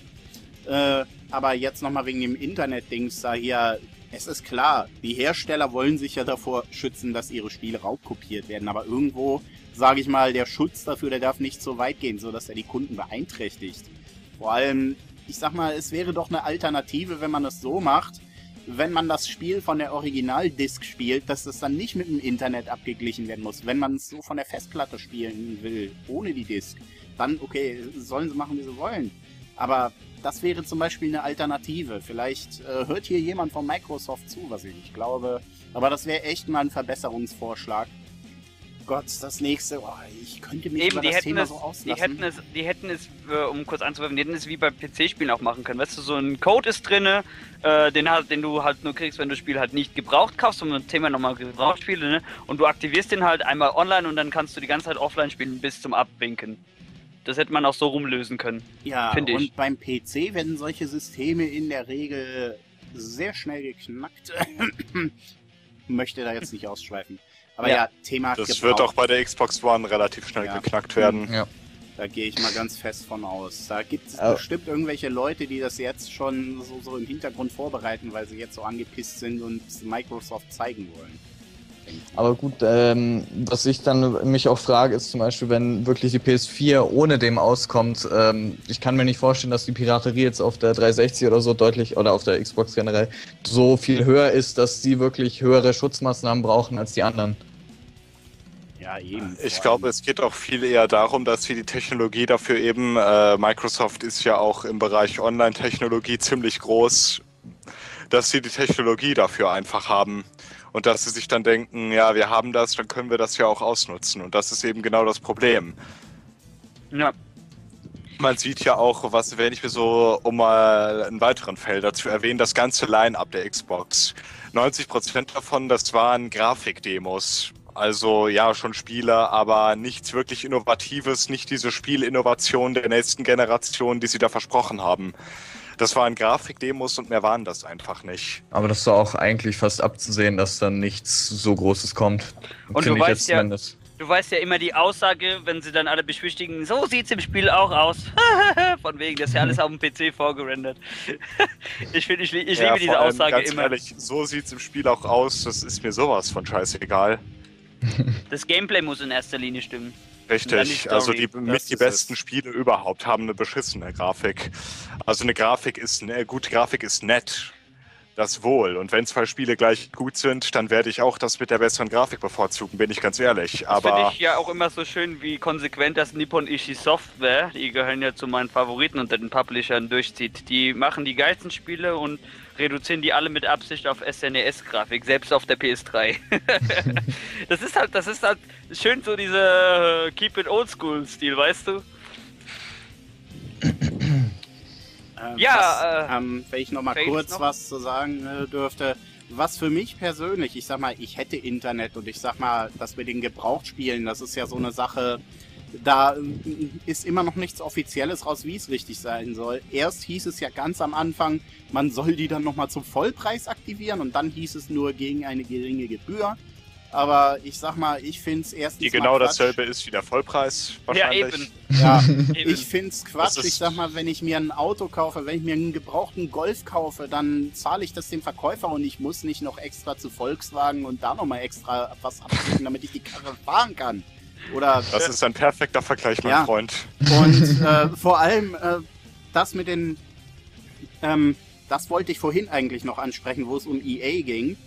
Äh, aber jetzt nochmal wegen dem Internet-Dings da hier. Es ist klar, die Hersteller wollen sich ja davor schützen, dass ihre Spiele raubkopiert werden. Aber irgendwo, sage ich mal, der Schutz dafür, der darf nicht so weit gehen, sodass er die Kunden beeinträchtigt. Vor allem, ich sag mal, es wäre doch eine Alternative, wenn man es so macht, wenn man das Spiel von der Originaldisc spielt, dass das dann nicht mit dem Internet abgeglichen werden muss. Wenn man es so von der Festplatte spielen will, ohne die Disc, dann okay, sollen sie machen, wie sie wollen. Aber das wäre zum Beispiel eine Alternative. Vielleicht äh, hört hier jemand von Microsoft zu, was ich nicht glaube. Aber das wäre echt mal ein Verbesserungsvorschlag. Gott, das nächste. Oh, ich könnte mich Eben, über die das Thema es, so die auslassen. hätten es, die hätten es, äh, um kurz anzuwerfen, die hätten es wie bei PC-Spielen auch machen können. Weißt du, so ein Code ist drinne, äh, den, den du halt nur kriegst, wenn du das Spiel halt nicht gebraucht kaufst, um ein Thema nochmal gebraucht spiele, ne? Und du aktivierst den halt einmal online und dann kannst du die ganze Zeit offline spielen bis zum Abwinken. Das hätte man auch so rumlösen können. Ja, Finde ich. und beim PC werden solche Systeme in der Regel sehr schnell geknackt. *clears throat* Möchte da jetzt nicht ausschweifen. Aber ja, Ja. Thema Das Gebrauch, wird auch bei der Xbox One relativ schnell Ja. geknackt werden. Ja. Da gehe ich mal ganz fest von aus. Da gibt es Aber- bestimmt irgendwelche Leute, die das jetzt schon so, so im Hintergrund vorbereiten, weil sie jetzt so angepisst sind und Microsoft zeigen wollen. Aber gut, ähm, was ich dann mich auch frage, ist zum Beispiel, wenn wirklich die PS4 ohne dem auskommt, ähm, ich kann mir nicht vorstellen, dass die Piraterie jetzt auf der 360 oder so deutlich, oder auf der Xbox generell, so viel höher ist, dass die wirklich höhere Schutzmaßnahmen brauchen als die anderen. Ja, eben. Ich glaube, es geht auch viel eher darum, dass wir die Technologie dafür eben, äh, Microsoft ist ja auch im Bereich Online-Technologie ziemlich groß, dass sie die Technologie dafür einfach haben. Und dass sie sich dann denken, ja, wir haben das, dann können wir das ja auch ausnutzen. Und das ist eben genau das Problem. Ja. Man sieht ja auch, was, wenn ich mir so, um mal einen weiteren Felder zu erwähnen, das ganze Line-Up der Xbox. 90% davon, das waren Grafikdemos. Also ja, schon Spiele, aber nichts wirklich Innovatives, nicht diese Spielinnovation der nächsten Generation, die sie da versprochen haben. Das waren Grafikdemos und mehr waren das einfach nicht. Aber das ist doch auch eigentlich fast abzusehen, dass dann nichts so Großes kommt. Und Finde du ich weißt jetzt ja- zumindest. Du weißt ja immer die Aussage, wenn sie dann alle beschwichtigen, so sieht's im Spiel auch aus. *laughs* Von wegen, das ist ja alles auf dem PC vorgerendert. *laughs* ich finde, ich, ich Ja, liebe diese Aussage ganz immer. Ehrlich, so sieht's im Spiel auch aus, das ist mir sowas von scheißegal. *laughs* Das Gameplay muss in erster Linie stimmen. Richtig, also die mit die besten es. Spiele überhaupt haben eine beschissene Grafik. Also eine Grafik ist, eine gute Grafik ist nett. Das wohl. Und wenn zwei Spiele gleich gut sind, dann werde ich auch das mit der besseren Grafik bevorzugen, bin ich ganz ehrlich. Das finde ich ja auch immer so schön, wie konsequent das Nippon Ishi Software, die gehören ja zu meinen Favoriten unter den Publishern, durchzieht. Die machen die geilsten Spiele und reduzieren die alle mit Absicht auf SNES-Grafik, selbst auf der PS3. *laughs* *laughs* das ist halt, das ist halt schön so dieser äh, Keep it Old School-Stil, weißt du? Äh, Ja, was, ähm, wenn ich noch mal kurz noch? was zu sagen äh, dürfte. Was für mich persönlich, ich sag mal, ich hätte Internet und ich sag mal, das mit den Gebrauchtspielen, das ist ja so eine Sache, da äh, ist immer noch nichts Offizielles raus, wie es richtig sein soll. Erst hieß es ja ganz am Anfang, man soll die dann nochmal zum Vollpreis aktivieren und dann hieß es nur gegen eine geringe Gebühr. Aber ich sag mal, ich finde es erstens die genau dasselbe ist wie der Vollpreis Ja, wahrscheinlich. eben. Ja, *laughs* eben. Ich find's Quatsch. Ich sag mal, wenn ich mir ein Auto kaufe, wenn ich mir einen gebrauchten Golf kaufe, dann zahle ich das dem Verkäufer und ich muss nicht noch extra zu Volkswagen und da nochmal extra was abdrücken, damit ich die Karre fahren kann. Oder Das ist ein perfekter Vergleich, mein Ja. Freund. und äh, vor allem äh, das mit den, ähm, das wollte ich vorhin eigentlich noch ansprechen, wo es um EA ging.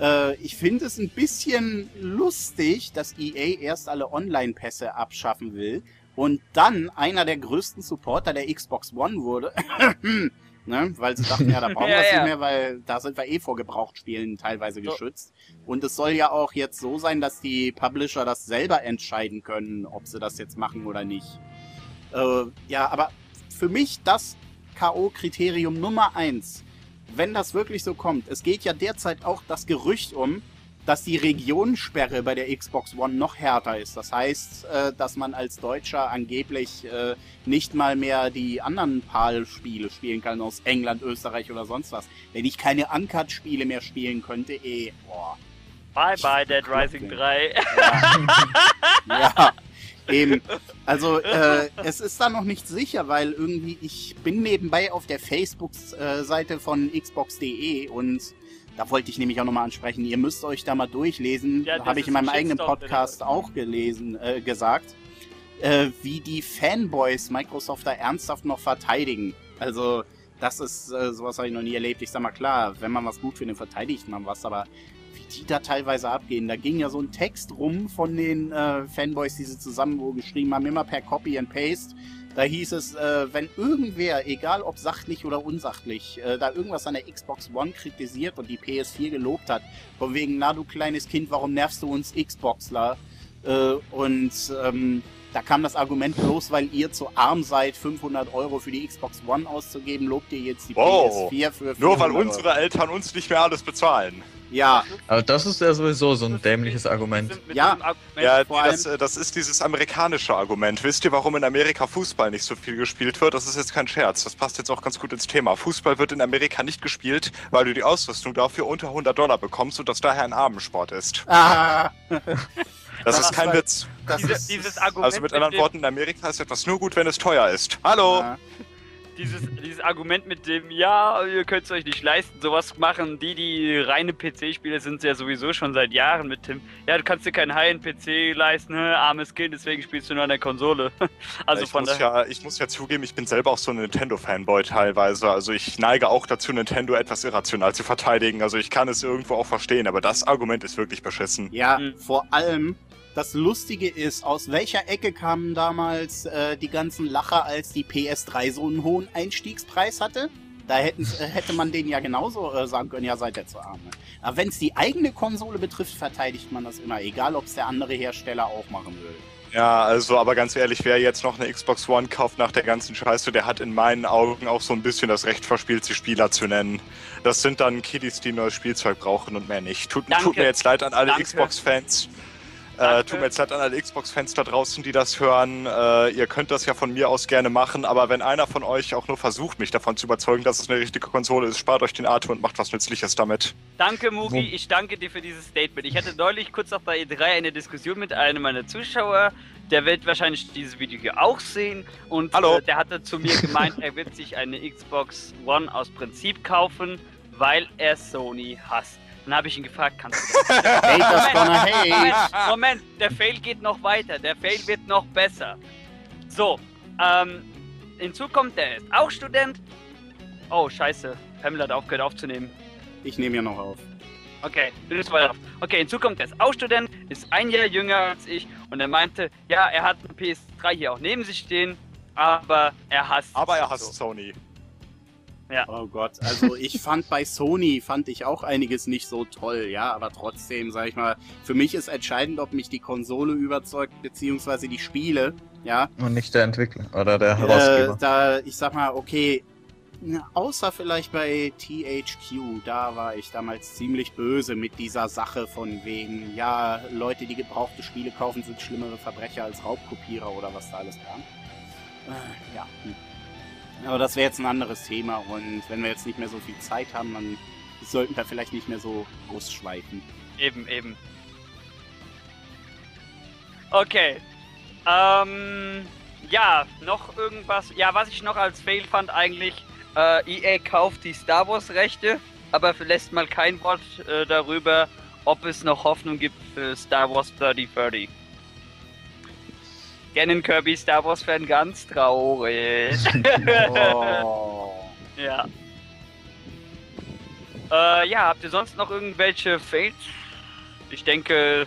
Äh, ich finde es ein bisschen lustig, dass EA erst alle Online-Pässe abschaffen will und dann einer der größten Supporter der Xbox One wurde. *laughs* ne? Weil sie dachten, ja, da brauchen *laughs* wir Ja, es ja. nicht mehr, weil da sind wir eh vor Gebrauchtspielen teilweise geschützt. Und es soll ja auch jetzt so sein, dass die Publisher das selber entscheiden können, ob sie das jetzt machen oder nicht. Äh, ja, aber für mich das K.O.-Kriterium Nummer eins, wenn das wirklich so kommt, es geht ja derzeit auch das Gerücht um, dass die Regionensperre bei der Xbox One noch härter ist. Das heißt, äh, dass man als Deutscher angeblich äh, nicht mal mehr die anderen PAL-Spiele spielen kann aus England, Österreich oder sonst was. Wenn ich keine Uncut-Spiele mehr spielen könnte, eh, boah. Bye bye Dead Rising 3. Ja, *laughs* ja eben. Also äh, es ist da noch nicht sicher, weil irgendwie ich bin nebenbei auf der Facebook-Seite von Xbox.de und da wollte ich nämlich auch nochmal ansprechen. Ihr müsst euch da mal durchlesen. Ja, Habe ich in meinem ein eigenen Podcast auch gelesen, äh, gesagt, äh, wie die Fanboys Microsoft da ernsthaft noch verteidigen. Also das ist äh, sowas habe ich noch nie erlebt. Ich sag mal klar, wenn man was gut findet, verteidigt man was, aber wie die da teilweise abgehen. Da ging ja so ein Text rum von den äh, Fanboys, die sie zusammen geschrieben haben, immer per Copy and Paste. Da hieß es, äh, wenn irgendwer, egal ob sachlich oder unsachlich, äh, da irgendwas an der Xbox One kritisiert und die PS4 gelobt hat, von wegen, na du kleines Kind, warum nervst du uns Xboxler? Äh, und ähm, da kam das Argument bloß, weil ihr zu arm seid, 500 Euro für die Xbox One auszugeben, lobt ihr jetzt die Wow. PS4 für 400 Nur weil unsere Eltern uns nicht mehr alles bezahlen. Ja, Aber das ist ja sowieso so ein dämliches Argument. Ja. Argument Ja, das, äh, das ist dieses amerikanische Argument. Wisst ihr, warum in Amerika Fußball nicht so viel gespielt wird? Das ist jetzt kein Scherz. Das passt jetzt auch ganz gut ins Thema. Fußball wird in Amerika nicht gespielt, weil du die Ausrüstung dafür unter 100 Dollar bekommst und das daher ein Armensport ist. ah, Das, *laughs* Das ist kein Witz. das Diese, ist, dieses Argument Also mit anderen Worten, in Amerika ist etwas nur gut, wenn es teuer ist. Hallo! Ja. Dieses, dieses Argument mit dem, ja, ihr könnt es euch nicht leisten, sowas machen. Die, die reine PC-Spieler sind ja sowieso schon seit Jahren mit Tim. Ja, du kannst dir keinen High-End-PC leisten, armes Kind, deswegen spielst du nur an der Konsole. *laughs* Also ich, von muss daher. ja, ich muss ja zugeben, ich bin selber auch so ein Nintendo-Fanboy teilweise. Also ich neige auch dazu, Nintendo etwas irrational zu verteidigen. Also ich kann es irgendwo auch verstehen, aber das Argument ist wirklich beschissen. Ja, Mhm. vor allem, das Lustige ist, aus welcher Ecke kamen damals äh, die ganzen Lacher, als die PS3 so einen hohen Einstiegspreis hatte? Da hätten, äh, hätte man denen ja genauso äh, sagen können, ja, seid ihr zu arm. ne? Aber wenn es die eigene Konsole betrifft, verteidigt man das immer, egal ob es der andere Hersteller auch machen will. Ja, also, aber ganz ehrlich, wer jetzt noch eine Xbox One kauft nach der ganzen Scheiße, der hat in meinen Augen auch so ein bisschen das Recht verspielt, sie Spieler zu nennen. Das sind dann Kiddies, die neues Spielzeug brauchen und mehr nicht. Tut, tut mir jetzt leid an alle. Xbox-Fans. Äh, tut mir jetzt leid an alle Xbox-Fans da draußen, die das hören. Äh, ihr könnt das ja von mir aus gerne machen, aber wenn einer von euch auch nur versucht, mich davon zu überzeugen, dass es eine richtige Konsole ist, spart euch den Atem und macht was Nützliches damit. Danke, Mugi, ich danke dir für dieses Statement. Ich hatte neulich kurz nach der E3 eine Diskussion mit einem meiner Zuschauer. Der wird wahrscheinlich dieses Video hier auch sehen. Und Hallo. Äh, der hatte zu mir gemeint, er wird sich eine Xbox One aus Prinzip kaufen, weil er Sony hasst. Dann habe ich ihn gefragt, kannst du *laughs* das? Haters gonna hate. Moment, Moment, der Fail geht noch weiter. Der Fail wird noch besser. So, ähm, hinzu kommt, der ist auch Student. Oh, scheiße. Pamela hat aufgehört aufzunehmen. Ich nehme ja noch auf. Okay, du nimmst weiter auf. Okay, hinzu kommt der ist auch Student, ist ein Jahr jünger als ich und er meinte, ja, er hat eine PS3 hier auch neben sich stehen, aber er hasst. Aber er so. hasst Sony. Oh Gott, also ich *laughs* fand bei Sony fand ich auch einiges nicht so toll, ja, aber trotzdem, sag ich mal, für mich ist entscheidend, ob mich die Konsole überzeugt, beziehungsweise die Spiele, ja. Und nicht der Entwickler oder der Herausgeber. Äh, da, ich sag mal, okay, außer vielleicht bei THQ, da war ich damals ziemlich böse mit dieser Sache von wegen, ja, Leute, die gebrauchte Spiele kaufen, sind schlimmere Verbrecher als Raubkopierer oder was da alles kam. Äh, ja. hm. Aber das wäre jetzt ein anderes Thema und wenn wir jetzt nicht mehr so viel Zeit haben, dann sollten wir vielleicht nicht mehr so ausschweifen. Eben, eben. Okay. Ähm, ja, noch irgendwas. Ja, was ich noch als Fail fand eigentlich, äh, EA kauft die Star Wars Rechte, aber lässt mal kein Wort äh, darüber, ob es noch Hoffnung gibt für Star Wars 3030. Gannon Kirby Star Wars Fan ganz traurig. Oh. *laughs* ja. Äh, ja, habt ihr sonst noch irgendwelche Fails? Ich denke,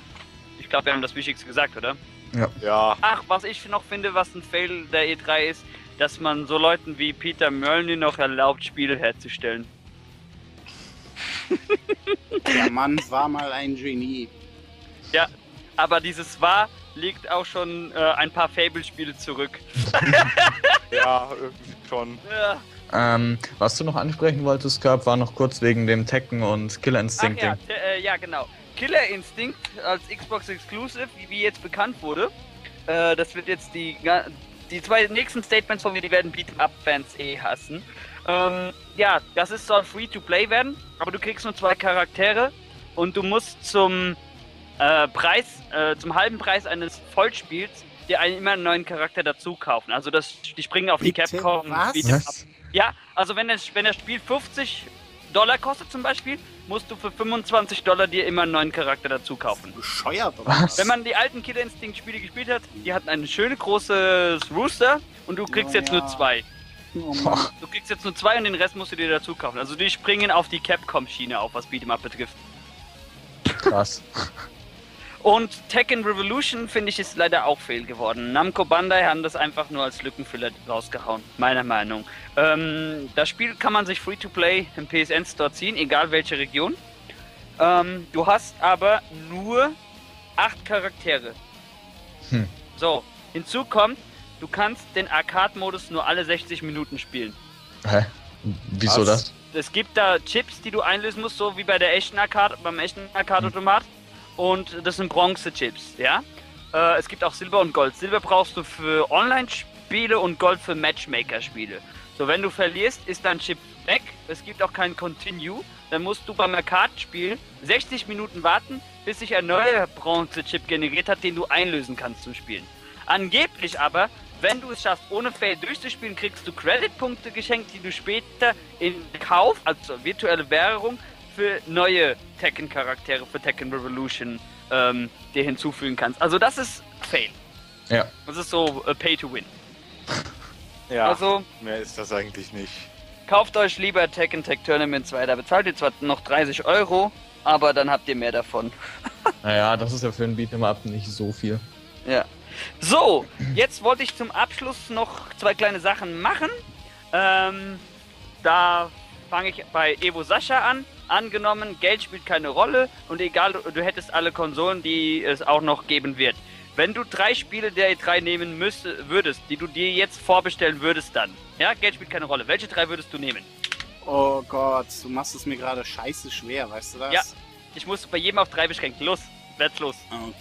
ich glaube, wir haben das Wichtigste gesagt, oder? Ja, Ach, was ich noch finde, was ein Fail der E3 ist, dass man so Leuten wie Peter Mölny noch erlaubt, Spiele herzustellen. *laughs* Der Mann war mal ein Genie. Aber dieses war liegt auch schon äh, ein paar Fable-Spiele zurück. *laughs* ja, irgendwie schon. Ja. Ähm, was du noch ansprechen wolltest, Gab, war noch kurz wegen dem Tekken und Killer Ach Instinct ja, Ding. der, äh, ja, genau. Killer Instinct als Xbox Exclusive, wie, wie jetzt bekannt wurde. Äh, das wird jetzt die, die zwei nächsten Statements von mir, die werden Beat-Up-Fans eh hassen. Ähm, ja, das ist soll Free-to-Play werden, aber du kriegst nur zwei Charaktere und du musst zum äh, Preis, äh, zum halben Preis eines Vollspiels dir einen, immer einen neuen Charakter dazu kaufen. Also das, die springen auf die Bitte? Capcom Was? Beat-Up Was? ja, also wenn das, wenn das Spiel 50 Dollar kostet zum Beispiel, musst du für 25 Dollar dir immer einen neuen Charakter dazu kaufen. Bescheuert oder Was? Wenn man die alten Killer Instinct Spiele gespielt hat, die hatten ein schönes großes Rooster und du kriegst Oh jetzt ja. nur zwei. Oh. Du kriegst jetzt nur zwei und den Rest musst du dir dazu kaufen. Also die springen auf die Capcom Schiene auf, was Beat'em Up betrifft. Krass. Und Tekken Revolution finde ich ist leider auch fehl geworden. Namco Bandai haben das einfach nur als Lückenfüller rausgehauen, meiner Meinung. Ähm, das Spiel kann man sich Free-to-Play im PSN Store ziehen, egal welche Region. Ähm, du hast aber nur acht Charaktere. Hm. So, hinzu kommt, du kannst den Arcade-Modus nur alle 60 Minuten spielen. Hä? Wieso Was? das? Es gibt da Chips, die du einlösen musst, so wie bei der echten Arcade, beim echten Arcade-Automat. Und das sind Bronze-Chips, ja. Äh, es gibt auch Silber und Gold. Silber brauchst du für Online-Spiele und Gold für Matchmaker-Spiele. So, wenn du verlierst, ist dein Chip weg. Es gibt auch kein Continue. Dann musst du beim Arcade-Spiel 60 Minuten warten, bis sich ein neuer Bronze-Chip generiert hat, den du einlösen kannst zum Spielen. Angeblich aber, wenn du es schaffst, ohne Fail durchzuspielen, kriegst du Credit-Punkte geschenkt, die du später in Kauf, also virtuelle Währung, für neue Tekken-Charaktere für Tekken Revolution ähm, dir hinzufügen kannst. Also das ist Fail. Ja. Das ist so äh, Pay to Win. *laughs* Ja, Also mehr ist das eigentlich nicht. kauft euch lieber Tekken Tech Tournament 2. Da bezahlt ihr zwar noch 30 Euro, aber dann habt ihr mehr davon. *laughs* Naja, das ist ja für ein Beat'em Up nicht so viel. Ja. So, jetzt wollte ich zum Abschluss noch zwei kleine Sachen machen. Ähm, da fange ich bei Evo Sascha an. Angenommen, Geld spielt keine Rolle und egal, du, hättest alle Konsolen, die es auch noch geben wird. Wenn du drei Spiele der E3 nehmen müsste, würdest, die du dir jetzt vorbestellen würdest, dann. Ja, Geld spielt keine Rolle. Welche drei würdest du nehmen? Oh Gott, du machst es mir gerade scheiße schwer, weißt du das? Ja. Ich muss bei jedem auf drei beschränken. Los, werd's los. Oh.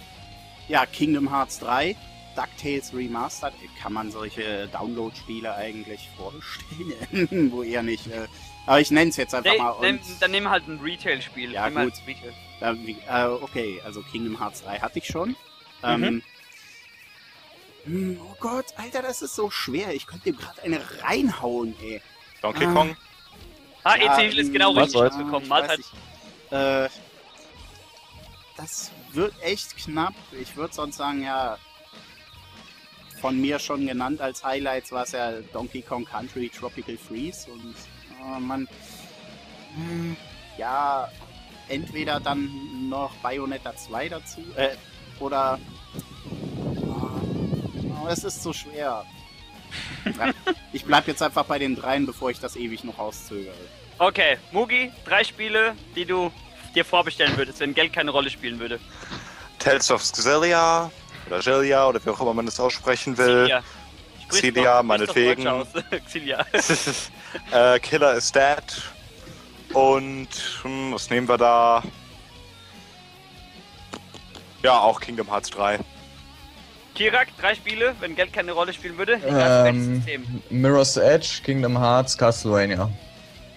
Ja, Kingdom Hearts 3, DuckTales Remastered. Kann man solche Download-Spiele eigentlich vorstellen? *laughs* Wo eher nicht. Äh, aber ich nenne es jetzt einfach mal. Und, dann nimm halt ein Retail-Spiel. Ja, halt gut. Retail. äh, äh, okay, also Kingdom Hearts 3 hatte ich schon. Ähm, Mhm. hm, Oh Gott, Alter, das ist so schwer. Ich könnte dem gerade eine reinhauen, ey. Donkey Ah. Kong? Ah, Ja, EC ist genau hm, richtig soll's? gekommen. ich Mal nicht. Äh, das wird echt knapp. Ich würde sonst sagen, ja, von mir schon genannt als Highlights war es ja Donkey Kong Country Tropical Freeze und oh Mann. Hm, Ja, entweder dann noch Bayonetta 2 dazu, äh, oder. Oh, es ist so schwer. *laughs* Ja, ich bleib jetzt einfach bei den dreien, bevor ich das ewig noch auszögere. Okay, Mugi, drei Spiele, die du dir vorbestellen würdest, wenn Geld keine Rolle spielen würde. Tales of Xillia oder Xillia oder wie auch immer man das aussprechen will. Xillia. Sprich's meinetwegen. Xillia. äh, Killer is Dead. Und hm, was nehmen wir da? Ja, auch Kingdom Hearts 3. Kirak, drei Spiele, wenn Geld keine Rolle spielen würde. Ähm, System. Mirror's Edge, Kingdom Hearts, Castlevania.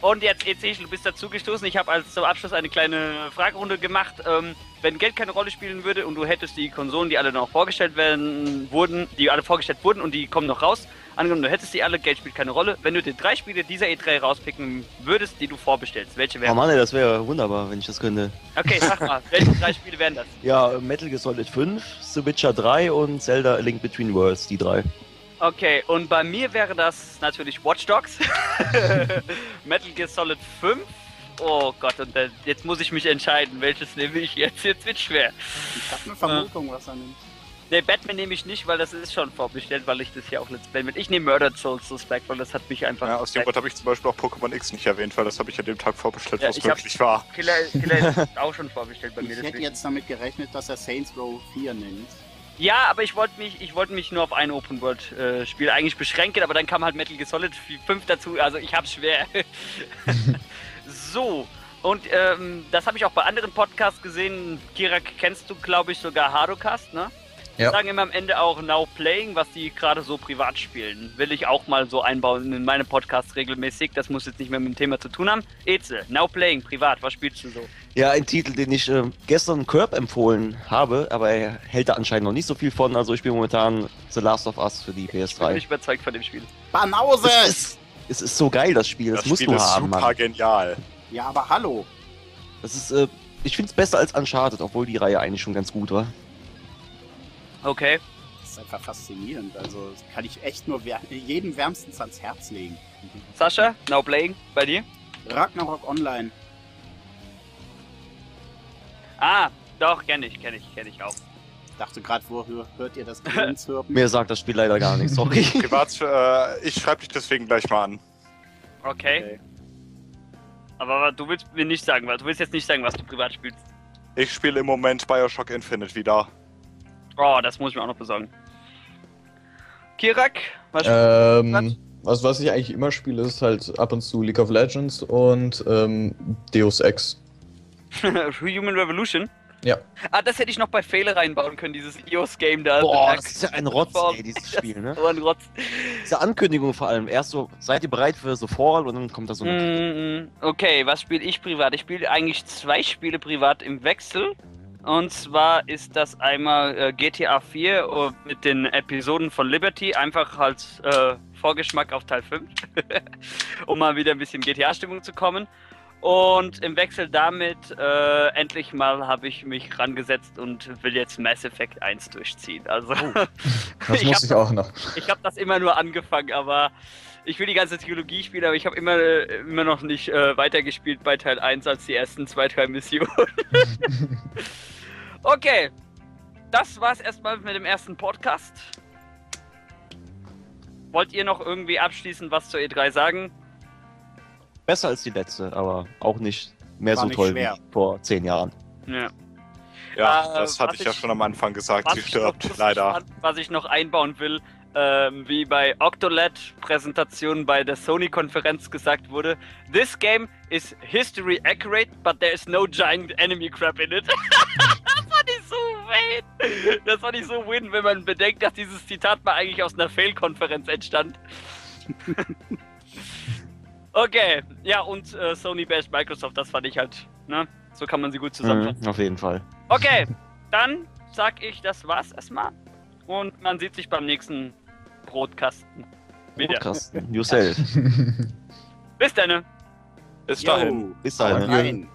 Und jetzt EC, du bist dazugestoßen. Ich habe als zum Abschluss eine kleine Fragerunde gemacht. Ähm, wenn Geld keine Rolle spielen würde und du hättest die Konsolen, die alle noch vorgestellt werden, wurden, die alle vorgestellt wurden und die kommen noch raus, angenommen, du hättest die alle, Geld spielt keine Rolle. Wenn du dir drei Spiele dieser E3 rauspicken würdest, die du vorbestellst, welche Oh wären? Mann, ey, das wäre wunderbar, wenn ich das könnte. Okay, sag mal, *laughs* welche drei Spiele wären das? Ja, Metal Gear Solid 5, The Witcher 3 und Zelda A Link Between Worlds, die drei. Okay, und bei mir wäre das natürlich Watch Dogs, *laughs* Metal Gear Solid 5. Oh Gott, und dann, jetzt muss ich mich entscheiden, welches nehme ich jetzt. Jetzt wird schwer. Ich habe eine Vermutung, was er nimmt. Ne, Batman nehme ich nicht, weil das ist schon vorbestellt, weil ich das hier auch Let's Play mit. Ich nehme Murdered Souls Suspect, weil das hat mich einfach. Ja, aus dem Grund habe ich zum Beispiel auch Pokémon X nicht erwähnt, weil das habe ich an dem Tag vorbestellt, Ja, wo es möglich war. Killer, Killer *laughs* ist auch schon vorbestellt bei mir. Ich hätte Deswegen. jetzt damit gerechnet, dass er Saints Row 4 nimmt. Ja, aber ich wollte mich, ich wollte mich nur auf ein Open World äh, Spiel eigentlich beschränken, aber dann kam halt Metal Gear Solid 5 dazu, also ich hab's schwer. *laughs* so. Und ähm, das habe ich auch bei anderen Podcasts gesehen. Kirak kennst du, glaube ich, sogar Hardocast, ne? Die Ja. sagen immer am Ende auch Now Playing, was die gerade so privat spielen. Will ich auch mal so einbauen in meine Podcasts regelmäßig. Das muss jetzt nicht mehr mit dem Thema zu tun haben. Ezel, Now Playing, privat, was spielst du so? Ja, ein Titel, den ich ähm, gestern Curb empfohlen habe, aber er hält da anscheinend noch nicht so viel von. Also ich spiele momentan The Last of Us für die Ich bin PS3. nicht überzeugt von dem Spiel. Banause! Es ist, es ist so geil, das Spiel. Das, Das musst Spiel du ist haben, super Mann. genial. Ja, aber hallo. Das ist, äh, ich finde es besser als Uncharted, obwohl die Reihe eigentlich schon ganz gut war. Okay. Das ist einfach faszinierend. Also, das kann ich echt nur wär jedem wärmstens ans Herz legen. Sascha, Now Playing, bei dir? Ragnarok Online. Ah, doch, kenne ich, kenne ich, kenne ich auch. Ich dachte gerade, wo hör- hört ihr das *laughs* Grünzirpen? Mir sagt das Spiel leider gar nichts, sorry. Privat, äh, ich schreibe dich deswegen gleich mal an. Okay. Aber, aber du willst mir nicht sagen, weil du willst jetzt nicht sagen, was du privat spielst. Ich spiele im Moment Bioshock Infinite wieder. Oh, das muss ich mir auch noch besorgen. Kirak, was Ähm, was, was ich eigentlich immer spiele, ist halt ab und zu League of Legends und ähm, Deus Ex. *laughs* Human Revolution? Ja. Ah, das hätte ich noch bei Fehler reinbauen können, dieses EOS-Game da. Boah, Das das ist ja ein Rotz, ey, dieses Spiel, ne? *laughs* so ein Rotz. Diese Ankündigung vor allem. Erst so, seid ihr bereit für Fall und dann kommt da so eine... Mm, mm. Okay, was spiele ich privat? Ich spiele eigentlich zwei Spiele privat im Wechsel. Und zwar ist das einmal äh, GTA 4 äh, mit den Episoden von Liberty, einfach als äh, Vorgeschmack auf Teil 5, *laughs* um mal wieder ein bisschen GTA-Stimmung zu kommen. Und im Wechsel damit, äh, endlich mal habe ich mich rangesetzt und will jetzt Mass Effect 1 durchziehen. Also, *laughs* Das Ich muss hab ich auch noch. ich habe das immer nur angefangen, aber ich will die ganze Trilogie spielen, aber ich habe immer, äh, immer noch nicht äh, weitergespielt bei Teil 1 als die ersten zwei, drei Missionen. *laughs* okay, das war's erstmal mit dem ersten Podcast. Wollt ihr noch irgendwie abschließend was zur E3 sagen? Besser als die letzte, aber auch nicht mehr War so nicht toll schwer. wie vor zehn Jahren. Ja. Ja, Äh, das hatte ich ja schon am Anfang gesagt. Sie stirbt, leider. Fand, was ich noch einbauen will, ähm, wie bei Octolet-Präsentationen bei der Sony-Konferenz gesagt wurde, this game is history accurate, but there is no giant enemy crab in it. *laughs* das fand ich so win. Das fand ich so win, wenn man bedenkt, dass dieses Zitat mal eigentlich aus einer Fail-Konferenz entstand. Okay, ja, und äh, Sony basht Microsoft, das fand ich halt, ne? So kann man sie gut zusammenfassen. Mhm, auf jeden Fall. Okay, dann sag ich, das war's erstmal. Und man sieht sich beim nächsten Brotkasten wieder. Podcasten, yourself. *laughs* Bis dann. Bis dahin. Bis dahin.